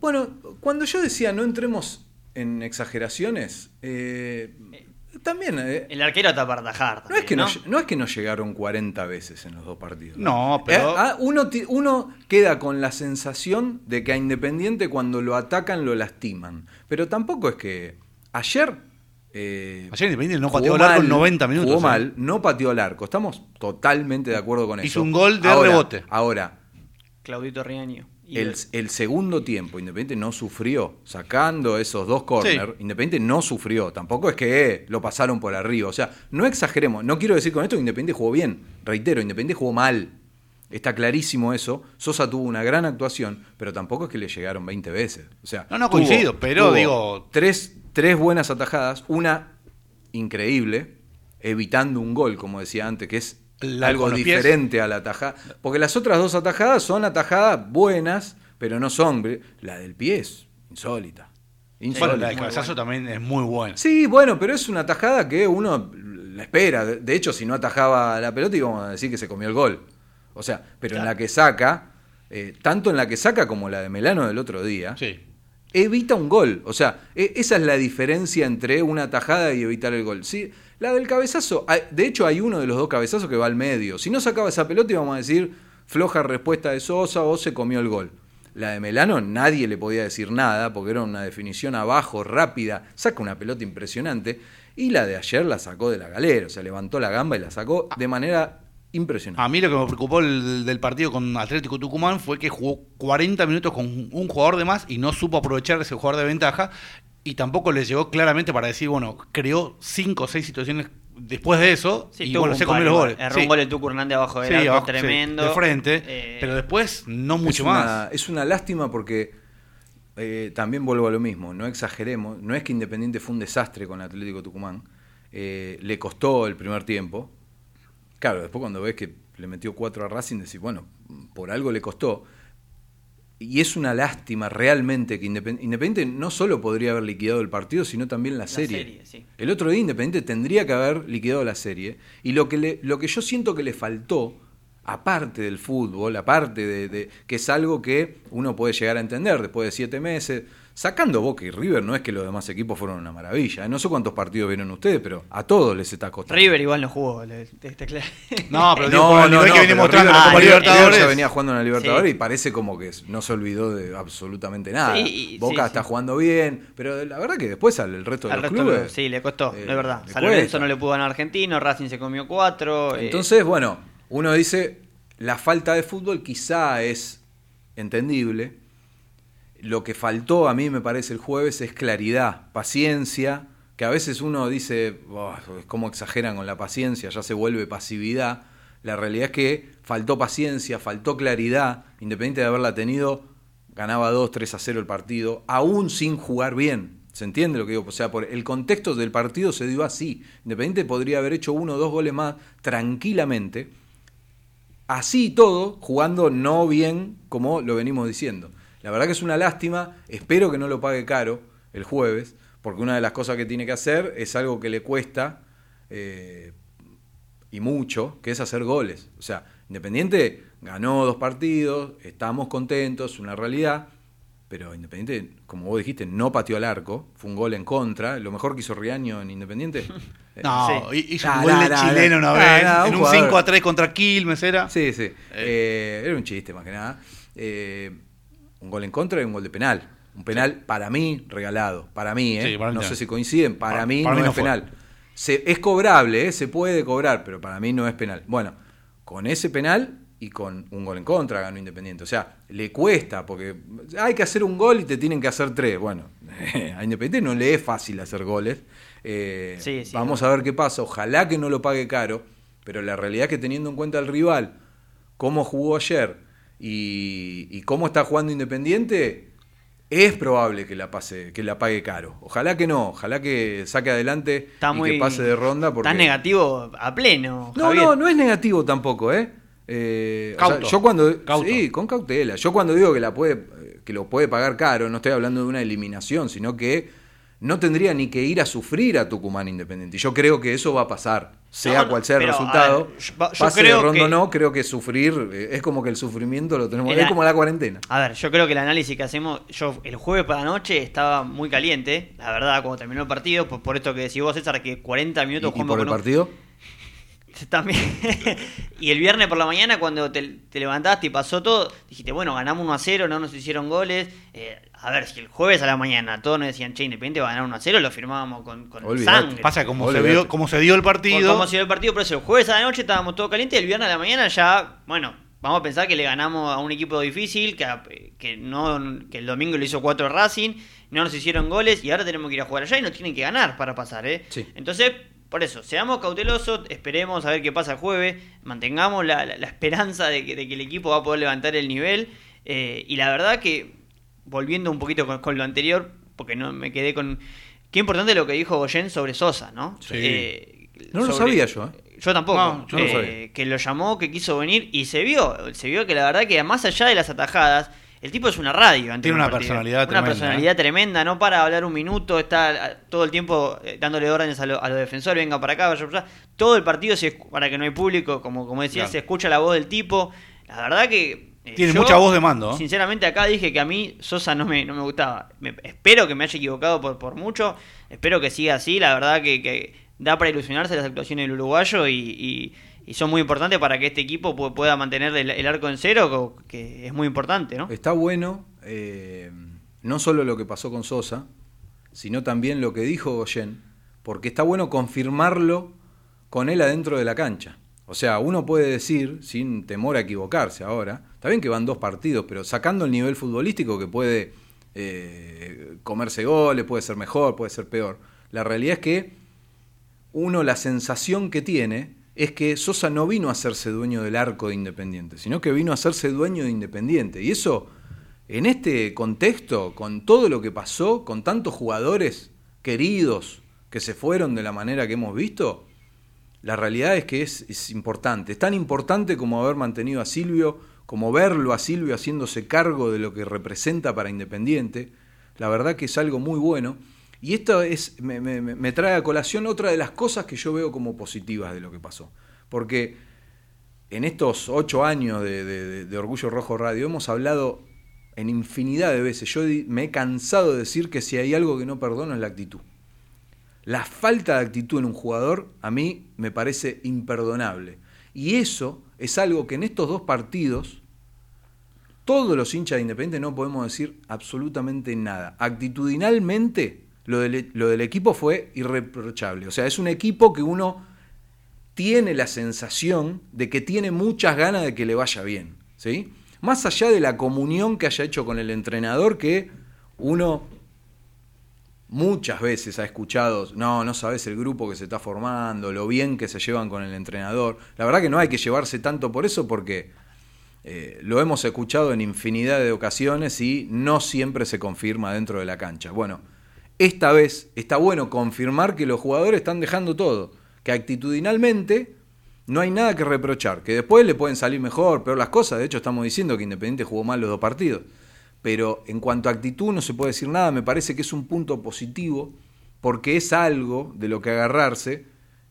Bueno, cuando yo decía no entremos en exageraciones, eh, también eh, El arquero está para atajar. no, es que también, no, no es que nos llegaron 40 veces en los dos partidos. No, pero- Eh, ah, uno, uno queda con la sensación de que a Independiente cuando lo atacan lo lastiman. Pero tampoco es que ayer... eh, Ayer Independiente no pateó el arco en mal, 90 minutos. Jugó mal, no pateó el arco. Estamos totalmente de acuerdo con eso. Hizo un gol de Ahora- rebote. Ahora, Claudito Riaño. El, el segundo tiempo, Independiente no sufrió. Sacando esos dos corners, Independiente no sufrió. Tampoco es que eh, lo pasaron por arriba. O sea, no exageremos. No quiero decir con esto que Independiente jugó bien. Reitero, Independiente jugó mal. Está clarísimo eso. Sosa tuvo una gran actuación, pero tampoco es que le llegaron 20 veces. O sea, No, no, tuvo- coincido, pero tuvo digo- Tres, tres buenas atajadas. Una increíble, evitando un gol, como decía antes, que es La- algo pies. diferente a la atajada. Porque las otras dos atajadas son atajadas buenas, pero no son. La del pie es insólita. Insólita. Bueno, la del cabezazo también es muy buena. Sí, bueno, pero es una atajada que uno la espera. De hecho, si no atajaba la pelota, íbamos a decir que se comió el gol. O sea, pero en la que saca, eh, tanto en la que saca como la de Melano del otro día, Sí. evita un gol. O sea, e- esa es la diferencia entre una atajada y evitar el gol. Sí, la del cabezazo, de hecho hay uno de los dos cabezazos que va al medio. Si no sacaba esa pelota íbamos a decir floja respuesta de Sosa o se comió el gol. La de Melano nadie le podía decir nada porque era una definición abajo, rápida, saca una pelota impresionante. Y la de ayer la sacó de la galera, o sea, levantó la gamba y la sacó de manera impresionante. A mí lo que me preocupó el- del partido con Atlético Tucumán fue que jugó 40 minutos con un jugador de más y no supo aprovechar ese jugador de ventaja y tampoco le llegó claramente para decir, bueno, creó 5 o 6 situaciones después de eso Sí, y bueno, se comió los goles. Erró Sí. un gol el Tucu Hernández abajo del Sí, arco abajo, sí, tremendo. de frente, Eh, pero después no mucho es más. Es una lástima porque eh, también vuelvo a lo mismo, no exageremos, no es que Independiente fue un desastre con Atlético Tucumán, eh, le costó el primer tiempo, claro, después cuando ves que le metió cuatro a Racing, decís, bueno, por algo le costó, y es una lástima realmente que Independ- Independiente no solo podría haber liquidado el partido, sino también la, serie. serie, sí. El otro día Independiente tendría que haber liquidado la serie. Y lo que, le, lo que yo siento que le faltó, aparte del fútbol, aparte de, de- que es algo que uno puede llegar a entender después de siete meses, sacando Boca y River, no es que los demás equipos fueron una maravilla. ¿eh? No sé cuántos partidos vieron ustedes, pero a todos les está costando. River igual no jugó. le- está claro. No, pero No, por el no, que mostrando River- Copa Ah, Libertadores. River ya venía jugando en la Libertadores Sí. y parece como que no se olvidó de absolutamente nada. Sí, y- Boca sí, está sí. jugando bien, pero la verdad que después al el resto de Al los resto clubes... sí, le costó, eh, es verdad. San Lorenzo no le pudo ganar a Argentino, Racing se comió cuatro. eh, Entonces, bueno, uno dice, la falta de fútbol quizá es entendible. Lo que faltó a mí me parece el jueves es claridad, paciencia, que a veces uno dice, "Oh, es como exageran con la paciencia, ya se vuelve pasividad. La realidad es que faltó paciencia, faltó claridad, independiente de haberla tenido, ganaba 2, 3 a 0 el partido, aún sin jugar bien. ¿Se entiende lo que digo? O sea, el contexto del partido se dio así. Independiente podría haber hecho uno o dos goles más tranquilamente, así y todo, jugando no bien como lo venimos diciendo. La verdad que es una lástima, espero que no lo pague caro el jueves, porque una de las cosas que tiene que hacer es algo que le cuesta eh, y mucho, que es hacer goles. O sea, Independiente ganó dos partidos, estamos contentos, una realidad, pero Independiente, como vos dijiste, no pateó al arco, fue un gol en contra, lo mejor que hizo Riaño en Independiente. Eh, No, Sí. hizo Nah, un gol nah, de nah, chileno una Nah, vez, un en un jugador. 5 a 3 contra Quilmes era. Sí, sí. Eh, era un chiste más que nada. Eh, un gol en contra y un gol de penal. Un penal para mí regalado. Para mí, ¿eh? Sí, para no sé si coinciden. Para, Para- mí para no mí no es fue. penal. Se- es cobrable, ¿eh? se puede cobrar, pero para mí no es penal. Bueno, con ese penal y con un gol en contra ganó Independiente. O sea, le cuesta, porque hay que hacer un gol y te tienen que hacer tres. Bueno, a Independiente no le es fácil hacer goles. Eh, Sí, sí, vamos a ver qué pasa. Ojalá que no lo pague caro, pero la realidad es que teniendo en cuenta el rival, cómo jugó ayer y, y cómo está jugando Independiente, es probable que la pase, que la pague caro. Ojalá que no, ojalá que saque adelante Está y muy. que pase de ronda. Porque... Está negativo a pleno. No, no, no es negativo tampoco, ¿eh? Eh, o sea, Cauto. yo cuando Cauto. sí, con cautela. Yo cuando digo que la puede que lo puede pagar caro, no estoy hablando de una eliminación, sino que no tendría ni que ir a sufrir a Tucumán Independiente. Y yo creo que eso va a pasar, sea No, cual sea el pero, resultado. ver, yo- yo pase creo de ronda o que- no, creo que sufrir eh, es como que el sufrimiento lo tenemos, Era- es como la cuarentena. A ver, yo creo que el análisis que hacemos, yo el jueves para la noche estaba muy caliente, la verdad, cuando terminó el partido, por, por esto que decís vos, César, que 40 ¿Y, minutos y jugando por el partido? También. y el viernes por la mañana, cuando te, te levantaste y pasó todo, dijiste, bueno, ganamos 1 a 0, no nos hicieron goles. Eh, a ver, si el jueves a la mañana todos nos decían, che, Independiente va a ganar 1 a 0, lo firmábamos con, con Olvidate. sangre. Pasa como se, vio, como se dio el partido. cómo se dio el partido, por eso el jueves a la noche estábamos todos calientes y el viernes a la mañana ya, bueno, vamos a pensar que le ganamos a un equipo difícil, que, que, no, que el domingo lo hizo 4 Racing, no nos hicieron goles y ahora tenemos que ir a jugar allá y nos tienen que ganar para pasar, ¿eh? Sí. Entonces, por eso, seamos cautelosos, esperemos a ver qué pasa el jueves, mantengamos la, la- la esperanza de que, de que el equipo va a poder levantar el nivel eh, y la verdad que, volviendo un poquito con, con lo anterior, porque no me quedé con... Qué importante lo que dijo Goyen sobre Sosa, ¿no? Sí. Eh, No lo sobre- sabía yo, ¿eh? Yo tampoco. No, yo no Eh, sabía. Que lo llamó, que quiso venir y se vio. Se vio que la verdad que más allá de las atajadas, el tipo es una radio. Tiene una personalidad Una tremenda, personalidad tremenda. No para hablar un minuto, está ah, todo el tiempo eh, dándole órdenes a, lo- a los defensores. Venga para acá, vaya para allá. Todo el partido, se, para que no hay público, como, como decía, Claro. se escucha la voz del tipo. La verdad que. eh, Tiene yo, mucha voz de mando. ¿eh? Sinceramente acá dije que a mí Sosa no me, no me gustaba. Me- espero que me haya equivocado por, por mucho. Espero que siga así. La verdad que, que da para ilusionarse las actuaciones del uruguayo y, y- y son muy importantes para que este equipo pu- pueda mantener el, arco en cero, que es muy importante, ¿no? Está bueno, eh, no solo lo que pasó con Sosa, sino también lo que dijo Goyen, porque está bueno confirmarlo con él adentro de la cancha. O sea, uno puede decir, sin temor a equivocarse ahora, está bien que van dos partidos, pero sacando el nivel futbolístico que puede eh, comerse goles, puede ser mejor, puede ser peor. La realidad es que uno la sensación que tiene es que Sosa no vino a hacerse dueño del arco de Independiente, sino que vino a hacerse dueño de Independiente. Y eso, en este contexto, con todo lo que pasó, con tantos jugadores queridos que se fueron de la manera que hemos visto, la realidad es que es, es importante. Es tan importante como haber mantenido a Silvio, como verlo a Silvio haciéndose cargo de lo que representa para Independiente. La verdad que es algo muy bueno. Y esto es, me, trae a colación otra de las cosas que yo veo como positivas de lo que pasó. Porque en estos ocho años de, de- Orgullo Rojo Radio hemos hablado en infinidad de veces. Yo me he cansado de decir que si hay algo que no perdono es la actitud. La falta de actitud en un jugador a mí me parece imperdonable. Y eso es algo que en estos dos partidos todos los hinchas de Independiente no podemos decir absolutamente nada. Actitudinalmente, lo del, lo del equipo fue irreprochable. O sea, es un equipo que uno tiene la sensación de que tiene muchas ganas de que le vaya bien. ¿sí? Más allá de la comunión que haya hecho con el entrenador, que uno muchas veces ha escuchado, no, no sabes el grupo que se está formando, lo bien que se llevan con el entrenador. La verdad que no hay que llevarse tanto por eso porque eh, lo hemos escuchado en infinidad de ocasiones y no siempre se confirma dentro de la cancha. Bueno, esta vez está bueno confirmar que los jugadores están dejando todo, que actitudinalmente no hay nada que reprochar, que después le pueden salir mejor, peor las cosas, de hecho estamos diciendo que Independiente jugó mal los dos partidos, pero en cuanto a actitud no se puede decir nada, me parece que es un punto positivo, porque es algo de lo que agarrarse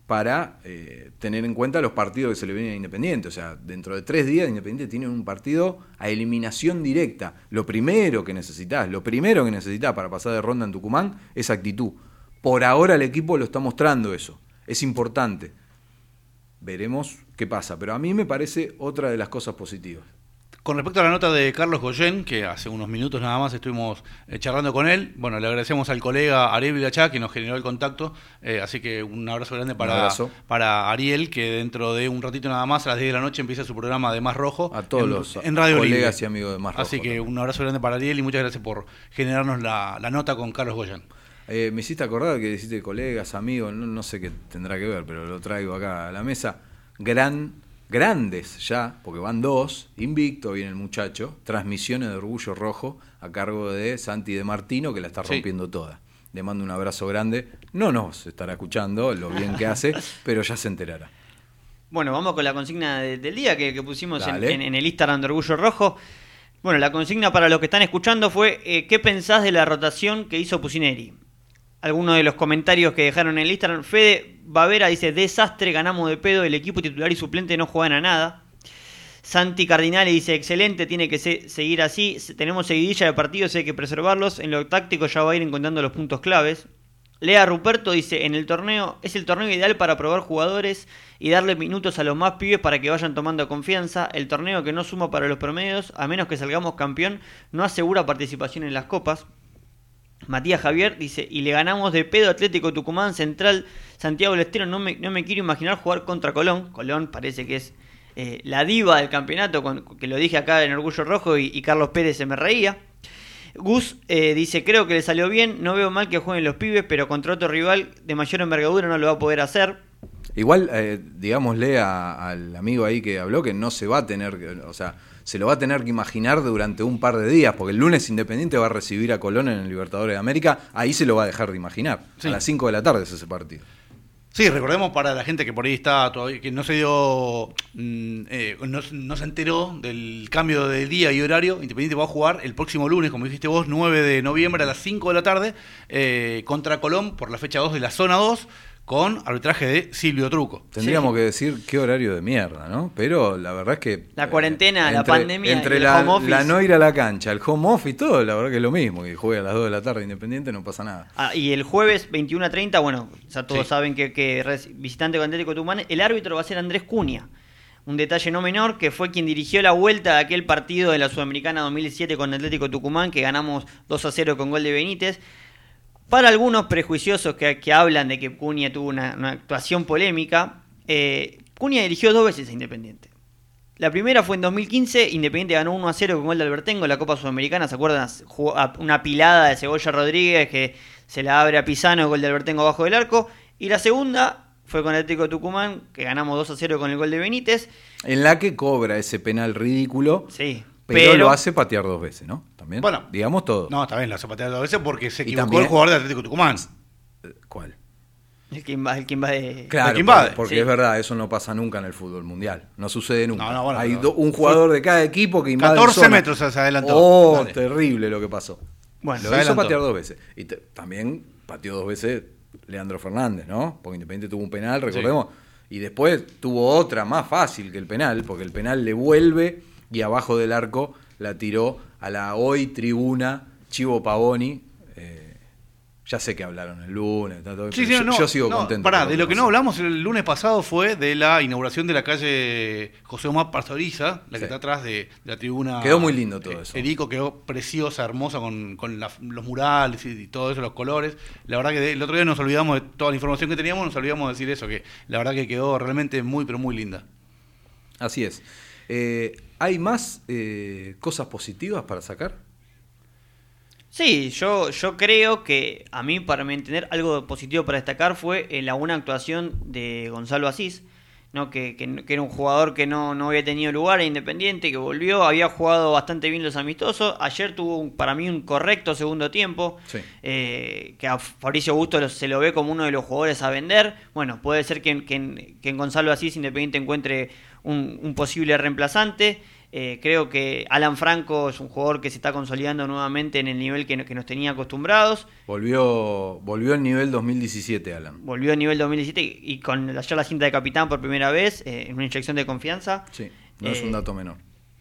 para eh, tener en cuenta los partidos que se le vienen a Independiente. O sea, dentro de tres días Independiente tiene un partido a eliminación directa. Lo primero que necesitas, lo primero que necesitas para pasar de ronda en Tucumán es actitud. Por ahora el equipo lo está mostrando eso. Es importante. Veremos qué pasa. Pero a mí me parece otra de las cosas positivas. Con respecto a la nota de Carlos Goyen, que hace unos minutos nada más estuvimos eh, charlando con él, bueno, le agradecemos al colega Ariel Vilachá que nos generó el contacto, eh, así que un abrazo grande para, abrazo. para Ariel, que dentro de un ratito nada más, a las 10 de la noche, empieza su programa de Más Rojo. A todos en, los en Radio colegas Libre. y amigos de Más Rojo Así que también. un abrazo grande para Ariel y muchas gracias por generarnos la, la nota con Carlos Goyen. Eh, me hiciste acordar que dijiste colegas, amigos, no, no sé qué tendrá que ver, pero lo traigo acá a la mesa. Gran, grandes ya, porque van dos, invicto viene el muchacho, transmisiones de Orgullo Rojo a cargo de Santi de Martino, que la está Sí. rompiendo toda. Le mando un abrazo grande. No nos estará escuchando lo bien que hace, pero ya se enterará. Bueno, vamos con la consigna de- del día que, que pusimos en, Dale. en- en el Instagram de Orgullo Rojo. Bueno, la consigna para los que están escuchando fue eh, ¿qué pensás de la rotación que hizo Pusineri? Algunos de los comentarios que dejaron en el Instagram. Fede Bavera dice, desastre, ganamos de pedo, el equipo titular y suplente no juegan a nada. Santi Cardinale dice, excelente, tiene que se- seguir así. Tenemos seguidilla de partidos, hay que preservarlos. En lo táctico ya va a ir encontrando los puntos claves. Lea Ruperto dice, en el torneo es el torneo ideal para probar jugadores y darle minutos a los más pibes para que vayan tomando confianza. El torneo que no suma para los promedios, a menos que salgamos campeón, no asegura participación en las copas. Matías Javier dice, y le ganamos de pedo Atlético Tucumán Central Santiago del Estero. No me, no me quiero imaginar jugar contra Colón. Colón parece que es eh, la diva del campeonato, con- que lo dije acá en Orgullo Rojo y, Carlos Pérez se me reía. Gus eh, dice, creo que le salió bien, no veo mal que jueguen los pibes, pero contra otro rival de mayor envergadura no lo va a poder hacer. Igual, eh, digámosle al amigo ahí que habló que no se va a tener, o sea, se lo va a tener que imaginar durante un par de días, porque el lunes Independiente va a recibir a Colón en el Libertadores de América, ahí se lo va a dejar de imaginar. Sí. A las 5 de la tarde es ese partido. Sí, recordemos para la gente que por ahí está todavía, que no se dio, mm, eh, no, no se enteró del cambio de día y horario, Independiente va a jugar el próximo lunes, como dijiste vos, 9 de noviembre a las 5 de la tarde, eh, contra Colón por la fecha 2 de la zona 2, con arbitraje de Silvio Truco. Tendríamos Sí. que decir qué horario de mierda, ¿no? Pero la verdad es que... La eh, cuarentena, la pandemia Entre y el la, home office. la no ir a la cancha, el home office y todo, la verdad que es lo mismo. Que juegue a las 2 de la tarde Independiente no pasa nada. Ah, y el jueves 21 a 30, bueno, ya todos Sí. saben que, que visitante con Atlético Tucumán, el árbitro va a ser Andrés Cunha. Un detalle no menor, que fue quien dirigió la vuelta de aquel partido de la Sudamericana 2007 con Atlético Tucumán, que ganamos 2 a 0 con gol de Benítez. Para algunos prejuiciosos que, que hablan de que Cunha tuvo una, una actuación polémica, eh, Cunha dirigió dos veces a Independiente. La primera fue en 2015, Independiente ganó 1 a 0 con gol de Albertengo en la Copa Sudamericana, ¿se acuerdan? Una pilada de Cebolla Rodríguez que se la abre a Pisano, gol de Albertengo abajo del arco. Y la segunda fue con Atlético de Tucumán, que ganamos 2 a 0 con el gol de Benítez. En la que cobra ese penal ridículo, Sí, pero, pero, lo hace patear dos veces, ¿no? También. Bueno. digamos todo. No, está bien, la zapatea dos veces porque se equivocó también- el jugador de Atlético Tucumán. ¿Cuál? el que inva- el que invade- Claro, quién va? porque, porque Sí. es verdad, eso no pasa nunca en el fútbol mundial. No sucede nunca. No, no, bueno, Hay un jugador de cada equipo que invade 14 zona. metros se adelantó. Oh, Dale. terrible lo que pasó. Bueno, lo se hizo adelantó. patear dos veces. Y te- también pateó dos veces Leandro Fernández, ¿no? Porque Independiente tuvo un penal, recordemos. Y después tuvo otra más fácil que el penal, porque el penal le vuelve y abajo del arco la tiró a la hoy tribuna Chivo Pavoni. Eh, ya sé que hablaron el lunes. todo, Sí, pero sí, yo, no, yo sigo no, contento. Pará, con de lo que no hablamos el lunes pasado fue de la inauguración de la calle José Omar Pastoriza, la que Sí. está atrás de, de la tribuna. Quedó muy lindo todo eh, eso. Erico quedó preciosa, hermosa con, con la- los murales y, y todo eso, los colores. La verdad que de- el otro día nos olvidamos de toda la información que teníamos, nos olvidamos de decir eso, que la verdad que quedó realmente muy, pero muy linda. Así es. Eh, ¿Hay más eh, cosas positivas para sacar? Sí, yo, yo creo que a mí, para mi entender, algo positivo para destacar fue eh, la buena actuación de Gonzalo Asís, ¿no? que, que- que era un jugador que no, no había tenido lugar en Independiente, que volvió, había jugado bastante bien los amistosos. Ayer tuvo un- para mí un correcto segundo tiempo, Sí. eh, que a Fabricio Augusto se lo ve como uno de los jugadores a vender. Bueno, puede ser que, que en- que en Gonzalo Asís Independiente encuentre un, un posible reemplazante. Eh, creo que Alan Franco es un jugador que se está consolidando nuevamente en el nivel que, que nos tenía acostumbrados. Volvió, volvió al nivel 2017, Alan. Volvió al nivel 2017 y, y con la, ya la cinta de capitán por primera vez, eh, una inyección de confianza. Sí, no es un Eh, dato menor.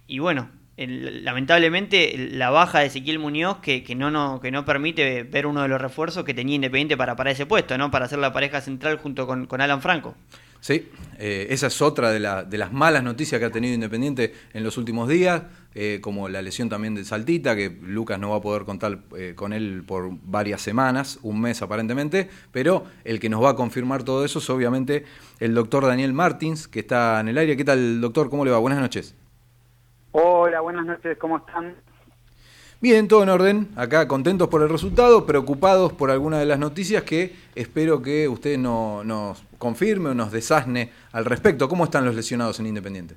Y bueno, el- lamentablemente la baja de Ezequiel Muñoz que, que no, no, que no permite ver uno de los refuerzos que tenía Independiente para, para ese puesto, ¿no? Para hacer la pareja central junto con, con Alan Franco. Sí, eh, esa es otra de, la- de las malas noticias que ha tenido Independiente en los últimos días, eh, como la lesión también de Saltita, que Lucas no va a poder contar eh, con él por varias semanas, un mes aparentemente, pero el que nos va a confirmar todo eso es obviamente el doctor Daniel Martins, que está en el aire. ¿Qué tal, doctor? ¿Cómo le va? Buenas noches. Hola, buenas noches, ¿cómo están? Bien, todo en orden. Acá contentos por el resultado, preocupados por algunas de las noticias que espero que usted no, nos confirme o nos desasne al respecto. ¿Cómo están los lesionados en Independiente?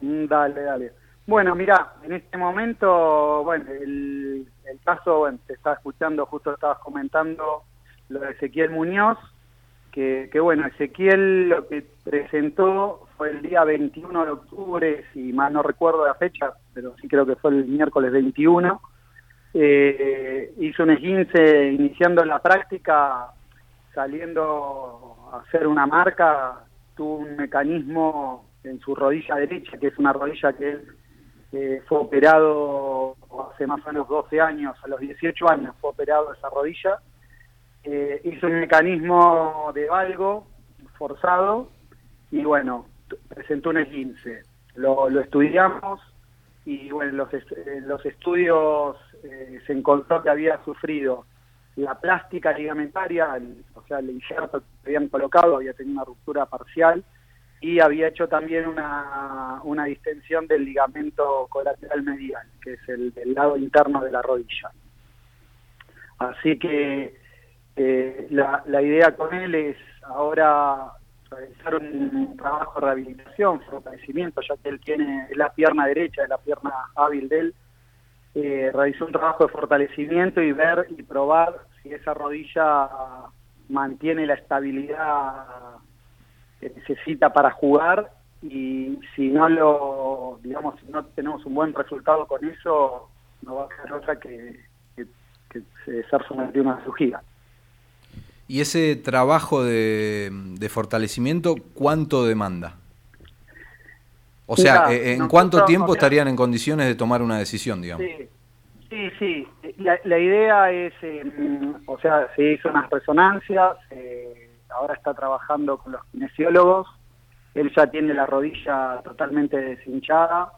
Mm, Dale, dale. Bueno, mira, en este momento, bueno, el, el caso, bueno, te estaba escuchando, justo estabas comentando lo de Ezequiel Muñoz, que, que bueno, Ezequiel lo que presentó fue el día 21 de octubre, si mal no recuerdo la fecha, pero sí creo que fue el miércoles 21, eh, hizo un esguince iniciando la práctica, saliendo hacer una marca, tuvo un mecanismo en su rodilla derecha, que es una rodilla que él eh, fue operado hace más o menos 12 años, a los 18 años fue operado esa rodilla, eh, hizo un mecanismo de valgo forzado y bueno, presentó un esguince. Lo, lo estudiamos y bueno, en los, est- en los estudios eh, se encontró que había sufrido la plástica ligamentaria, o sea, el injerto que habían colocado había tenido una ruptura parcial y había hecho también una, una distensión del ligamento colateral medial, que es el del lado interno de la rodilla. Así que eh, la, la idea con él es ahora realizar un trabajo de rehabilitación, fortalecimiento, ya que él tiene la pierna derecha, es la pierna hábil de él, eh, realizar un trabajo de fortalecimiento y ver y probar si esa rodilla mantiene la estabilidad que necesita para jugar y si no lo, digamos, si no tenemos un buen resultado con eso, no va a quedar otra que, que, que ser sometido a una cirugía. ¿Y ese trabajo de, de fortalecimiento cuánto demanda? O sea, ¿en cuánto tiempo estarían en condiciones de tomar una decisión, digamos? Sí, sí, sí. La, la idea es, eh, o sea, se hizo unas resonancias, eh, ahora está trabajando con los kinesiólogos, él ya tiene la rodilla totalmente deshinchada,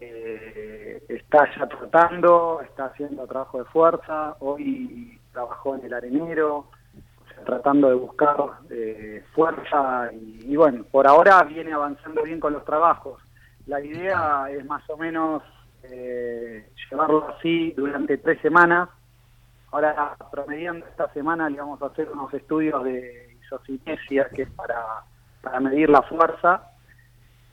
eh, está ya tratando, está haciendo trabajo de fuerza, hoy trabajó en el arenero, o sea, tratando de buscar eh, fuerza y bueno, por ahora viene avanzando bien con los trabajos. La idea es más o menos eh, llevarlo así durante tres semanas. Ahora, promediando esta semana, le vamos a hacer unos estudios de isocinesia, que es para, para medir la fuerza.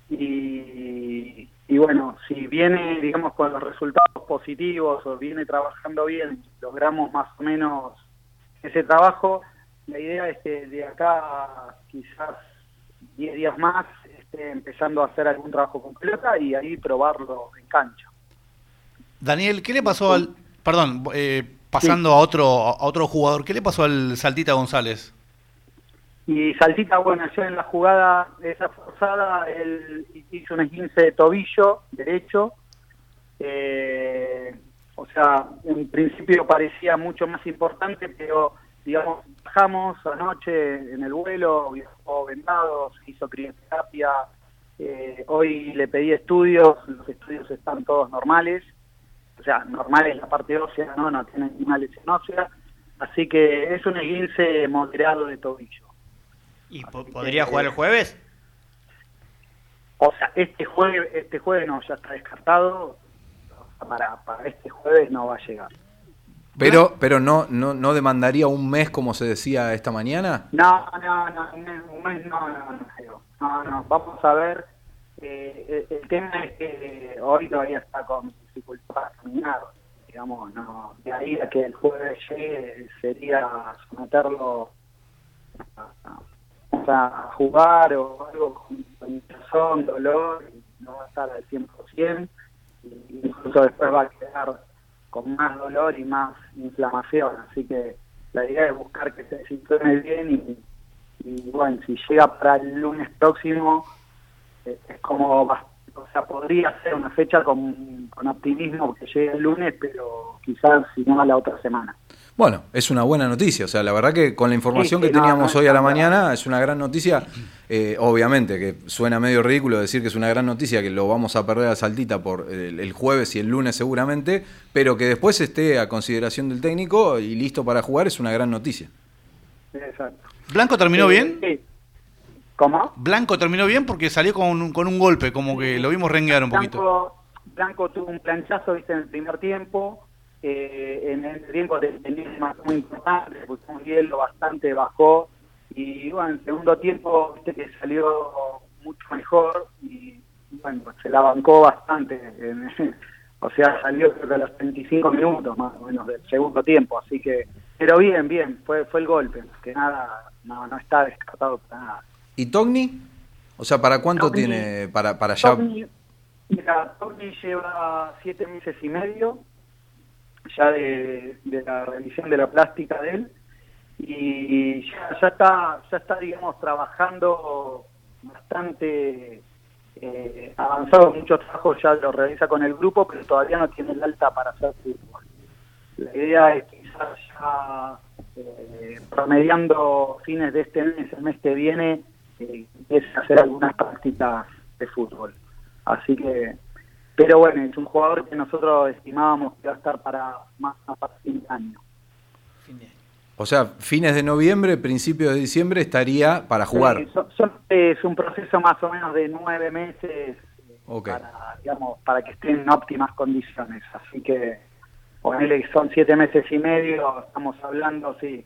Y, y bueno, si viene, digamos, con los resultados positivos o viene trabajando bien, logramos más o menos ese trabajo, la idea es que de acá quizás 10 días más esté empezando a hacer algún trabajo con pelota y ahí probarlo en cancha. Daniel, ¿qué le pasó al... Perdón, eh, pasando a otro a otro jugador, ¿qué le pasó al Saltita González? Y Saltita, bueno, yo en la jugada esa forzada, él hizo un esguince de tobillo derecho. Eh, o sea, en principio parecía mucho más importante, pero digamos, bajamos anoche en el vuelo, viajó vendado, se hizo crioterapia. Eh, hoy le pedí estudios, los estudios están todos normales. O sea, normales la parte ósea, no, no tiene ninguna lesión ósea. Así que es un esguince moderado de tobillo. ¿Y po- podría jugar el jueves? O sea, este jueves, este jueves no, ya está descartado. Para, para este jueves no va a llegar. Pero, pero no, no, no demandaría un mes como se decía esta mañana. No, no, no, un mes, no, no, no, creo. no, no, vamos a ver. Eh, el, el tema es que hoy todavía está con dificultad caminar, digamos, no, de ahí a que el jueves llegue sería someterlo a, jugar o algo con, con dolor, no va a estar al 100%, y incluso después va a quedar con más dolor y más inflamación. Así que la idea es buscar que se sintone bien y, y bueno, si llega para el lunes próximo, eh, es como, bas- o sea, podría ser una fecha con, con optimismo que llegue el lunes, pero quizás si no a la otra semana. Bueno, es una buena noticia. O sea, la verdad que con la información Sí, sí, que no, teníamos no, hoy a la no, mañana es una gran noticia. Eh, obviamente que suena medio ridículo decir que es una gran noticia, que lo vamos a perder a Saltita por el, el jueves y el lunes seguramente, pero que después esté a consideración del técnico y listo para jugar es una gran noticia. Exacto. ¿Blanco terminó bien? Sí. ¿Cómo? Blanco terminó bien porque salió con un, con un golpe, como que lo vimos renguear un poquito. Blanco, Blanco tuvo un planchazo viste en el primer tiempo eh, en el tiempo de tenía muy importante puso un hielo bastante bajó y bueno en el segundo tiempo viste que salió mucho mejor y bueno se la bancó bastante en- o sea salió creo que a los 35 minutos más o menos del segundo tiempo así que pero bien bien fue fue el golpe que nada no no está descartado para nada ¿Y Togni? O sea, ¿para cuánto Togni- tiene para, para ya? Togni, mira, Togni lleva siete meses y medio ya de, de la revisión de la plástica de él y ya, ya está, ya está, digamos, trabajando bastante eh, avanzado. Muchos trabajos ya lo realiza con el grupo, pero todavía no tiene el alta para hacer fútbol. La idea es quizás ya eh, promediando fines de este mes, el mes que viene, eh, empiece a hacer algunas prácticas de fútbol. Así que, pero bueno, es un jugador que nosotros estimábamos que iba a estar para más para fin de año. O sea, fines de noviembre, principios de diciembre estaría para jugar. Son- son- es un proceso más o menos de nueve meses para, digamos, para que estén en óptimas condiciones. Así que, ponele que son siete meses y medio, estamos hablando, sí,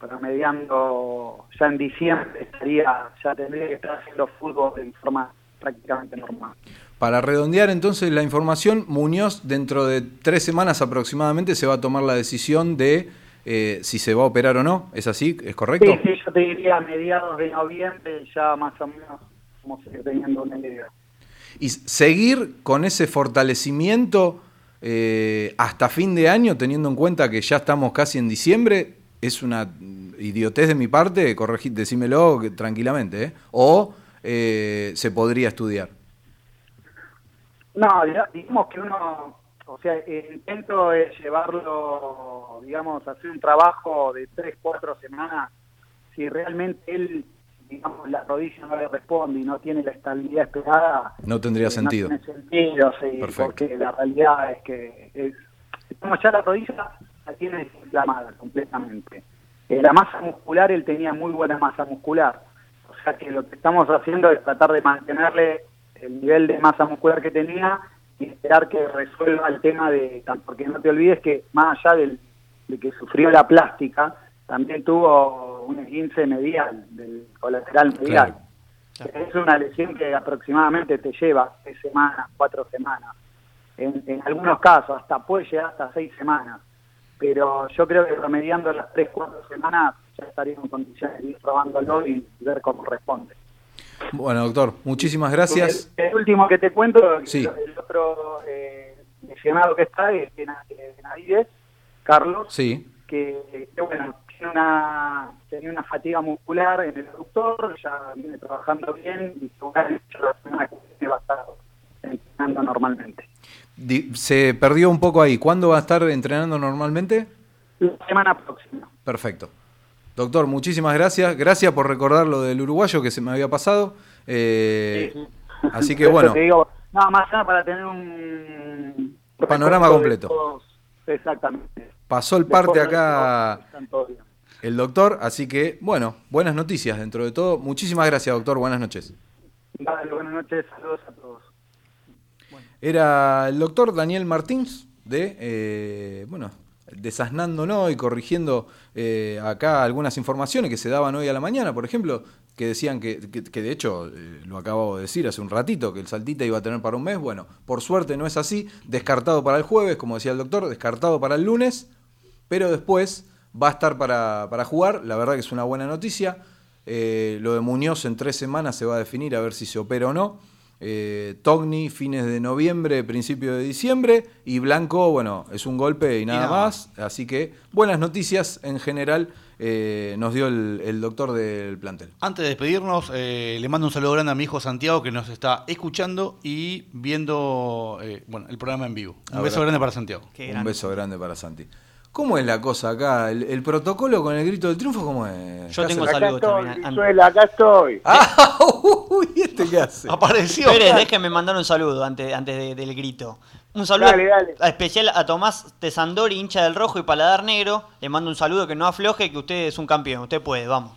promediando ya en diciembre estaría, ya tendría que estar haciendo fútbol de forma prácticamente normal. Para redondear entonces la información, Muñoz dentro de tres semanas aproximadamente se va a tomar la decisión de eh, si se va a operar o no. ¿Es así? ¿Es correcto? Sí, sí, yo te diría a mediados de noviembre ya más o menos vamos a ir teniendo una idea. Y seguir con ese fortalecimiento eh, hasta fin de año, teniendo en cuenta que ya estamos casi en diciembre, es una idiotez de mi parte, corregí, decímelo tranquilamente, ¿eh? O eh, se podría estudiar. No, diga- digamos que uno, o sea, el intento es llevarlo, digamos, hacer un trabajo de tres, cuatro semanas. Si realmente él, digamos, la rodilla no le responde y no tiene la estabilidad esperada, No tendría eh, sentido. No tiene sentido, sí, Perfecto. porque la realidad es que es, digamos, ya la rodilla la tiene desinflamada completamente. Eh, la masa muscular, él tenía muy buena masa muscular. O sea que lo que estamos haciendo es tratar de mantenerle el nivel de masa muscular que tenía y esperar que resuelva el tema de... Porque no te olvides que más allá del, de que sufrió la plástica, también tuvo un esguince medial, del colateral medial. Es una lesión que aproximadamente te lleva tres semanas, cuatro semanas. En, en algunos casos hasta puede llegar hasta seis semanas. Pero yo creo que promediando las tres, cuatro semanas ya estaríamos en condiciones de ir probándolo y ver cómo responde. Bueno, doctor, muchísimas gracias. El, el último que te cuento, Sí. el otro eh, lesionado que está es eh, Benavides, Carlos, Sí. que, que, bueno, tiene una, tenía una fatiga muscular en el aductor, ya viene trabajando bien y seguramente la semana que viene va a estar entrenando normalmente. Se perdió un poco ahí. ¿Cuándo va a estar entrenando normalmente? La semana próxima. Perfecto. Doctor, muchísimas gracias. Gracias por recordar lo del uruguayo que se me había pasado. Eh, Sí, sí. Así que bueno, te digo, nada más nada para tener un Panorama completo. todos. Exactamente. pasó el parte Después acá el doctor, así que bueno, buenas noticias dentro de todo. Muchísimas gracias, doctor. Buenas noches. Dale, buenas noches, saludos a todos. Era el doctor Daniel Martins de, eh, bueno, desasnándonos y corrigiendo eh, acá algunas informaciones que se daban hoy a la mañana, por ejemplo, que decían que, que- que de hecho, eh, lo acabo de decir hace un ratito, que el Saltita iba a tener para un mes. Bueno, por suerte no es así. Descartado para el jueves, como decía el doctor, descartado para el lunes, pero después va a estar para, para jugar. La verdad que es una buena noticia. Eh, lo de Muñoz en tres semanas se va a definir a ver si se opera o no. Eh, Togni fines de noviembre, principio de diciembre, y Blanco, bueno, es un golpe y nada, nada más. Así que buenas noticias en general eh, nos dio el, el doctor del plantel. Antes de despedirnos, eh, le mando un saludo grande a mi hijo Santiago que nos está escuchando y viendo eh, bueno, el programa en vivo. Un Ahora. beso grande para Santiago. Qué un grande. beso grande para Santi. ¿Cómo es la cosa acá? ¿El, el protocolo con el grito del triunfo cómo es? Yo ¿Qué tengo saludos estoy, también. Brizuela, acá estoy. ¡Ah! Uy, ¿este qué hace? Apareció. Pérez, déjenme mandar un saludo antes, antes de- del grito. Un saludo Dale, dale. a- especial a Tomás Tesandori, hincha del rojo y paladar negro. Le mando un saludo que no afloje, que usted es un campeón. Usted puede, vamos.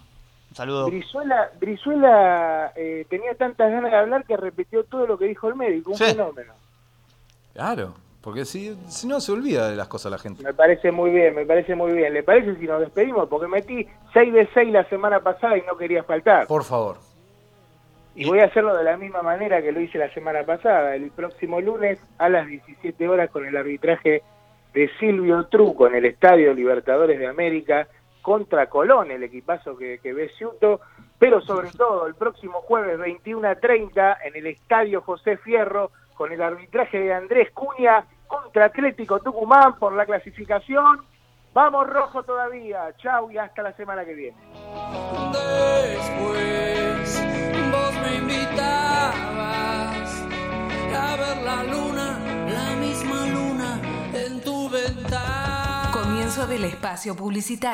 Un saludo. Brizuela, Brizuela eh, tenía tantas ganas de hablar que repitió todo lo que dijo el médico, un Sí. fenómeno. Claro, porque si, si no se olvida de las cosas la gente. Me parece muy bien, me parece muy bien. ¿Le parece si nos despedimos? Porque metí 6 de 6 la semana pasada y no quería faltar. Por favor. Y voy a hacerlo de la misma manera que lo hice la semana pasada, el próximo lunes a las 17 horas con el arbitraje de Silvio Truco en el Estadio Libertadores de América contra Colón, el equipazo que, que ve Ciuto, pero sobre todo el próximo jueves 21 a 30 en el Estadio José Fierro con el arbitraje de Andrés Cuña contra Atlético Tucumán por la clasificación. Vamos rojo todavía, chau y hasta la semana que viene. Después vos me invitabas a ver la luna, la misma luna en tu ventana. Comienzo del espacio publicitario.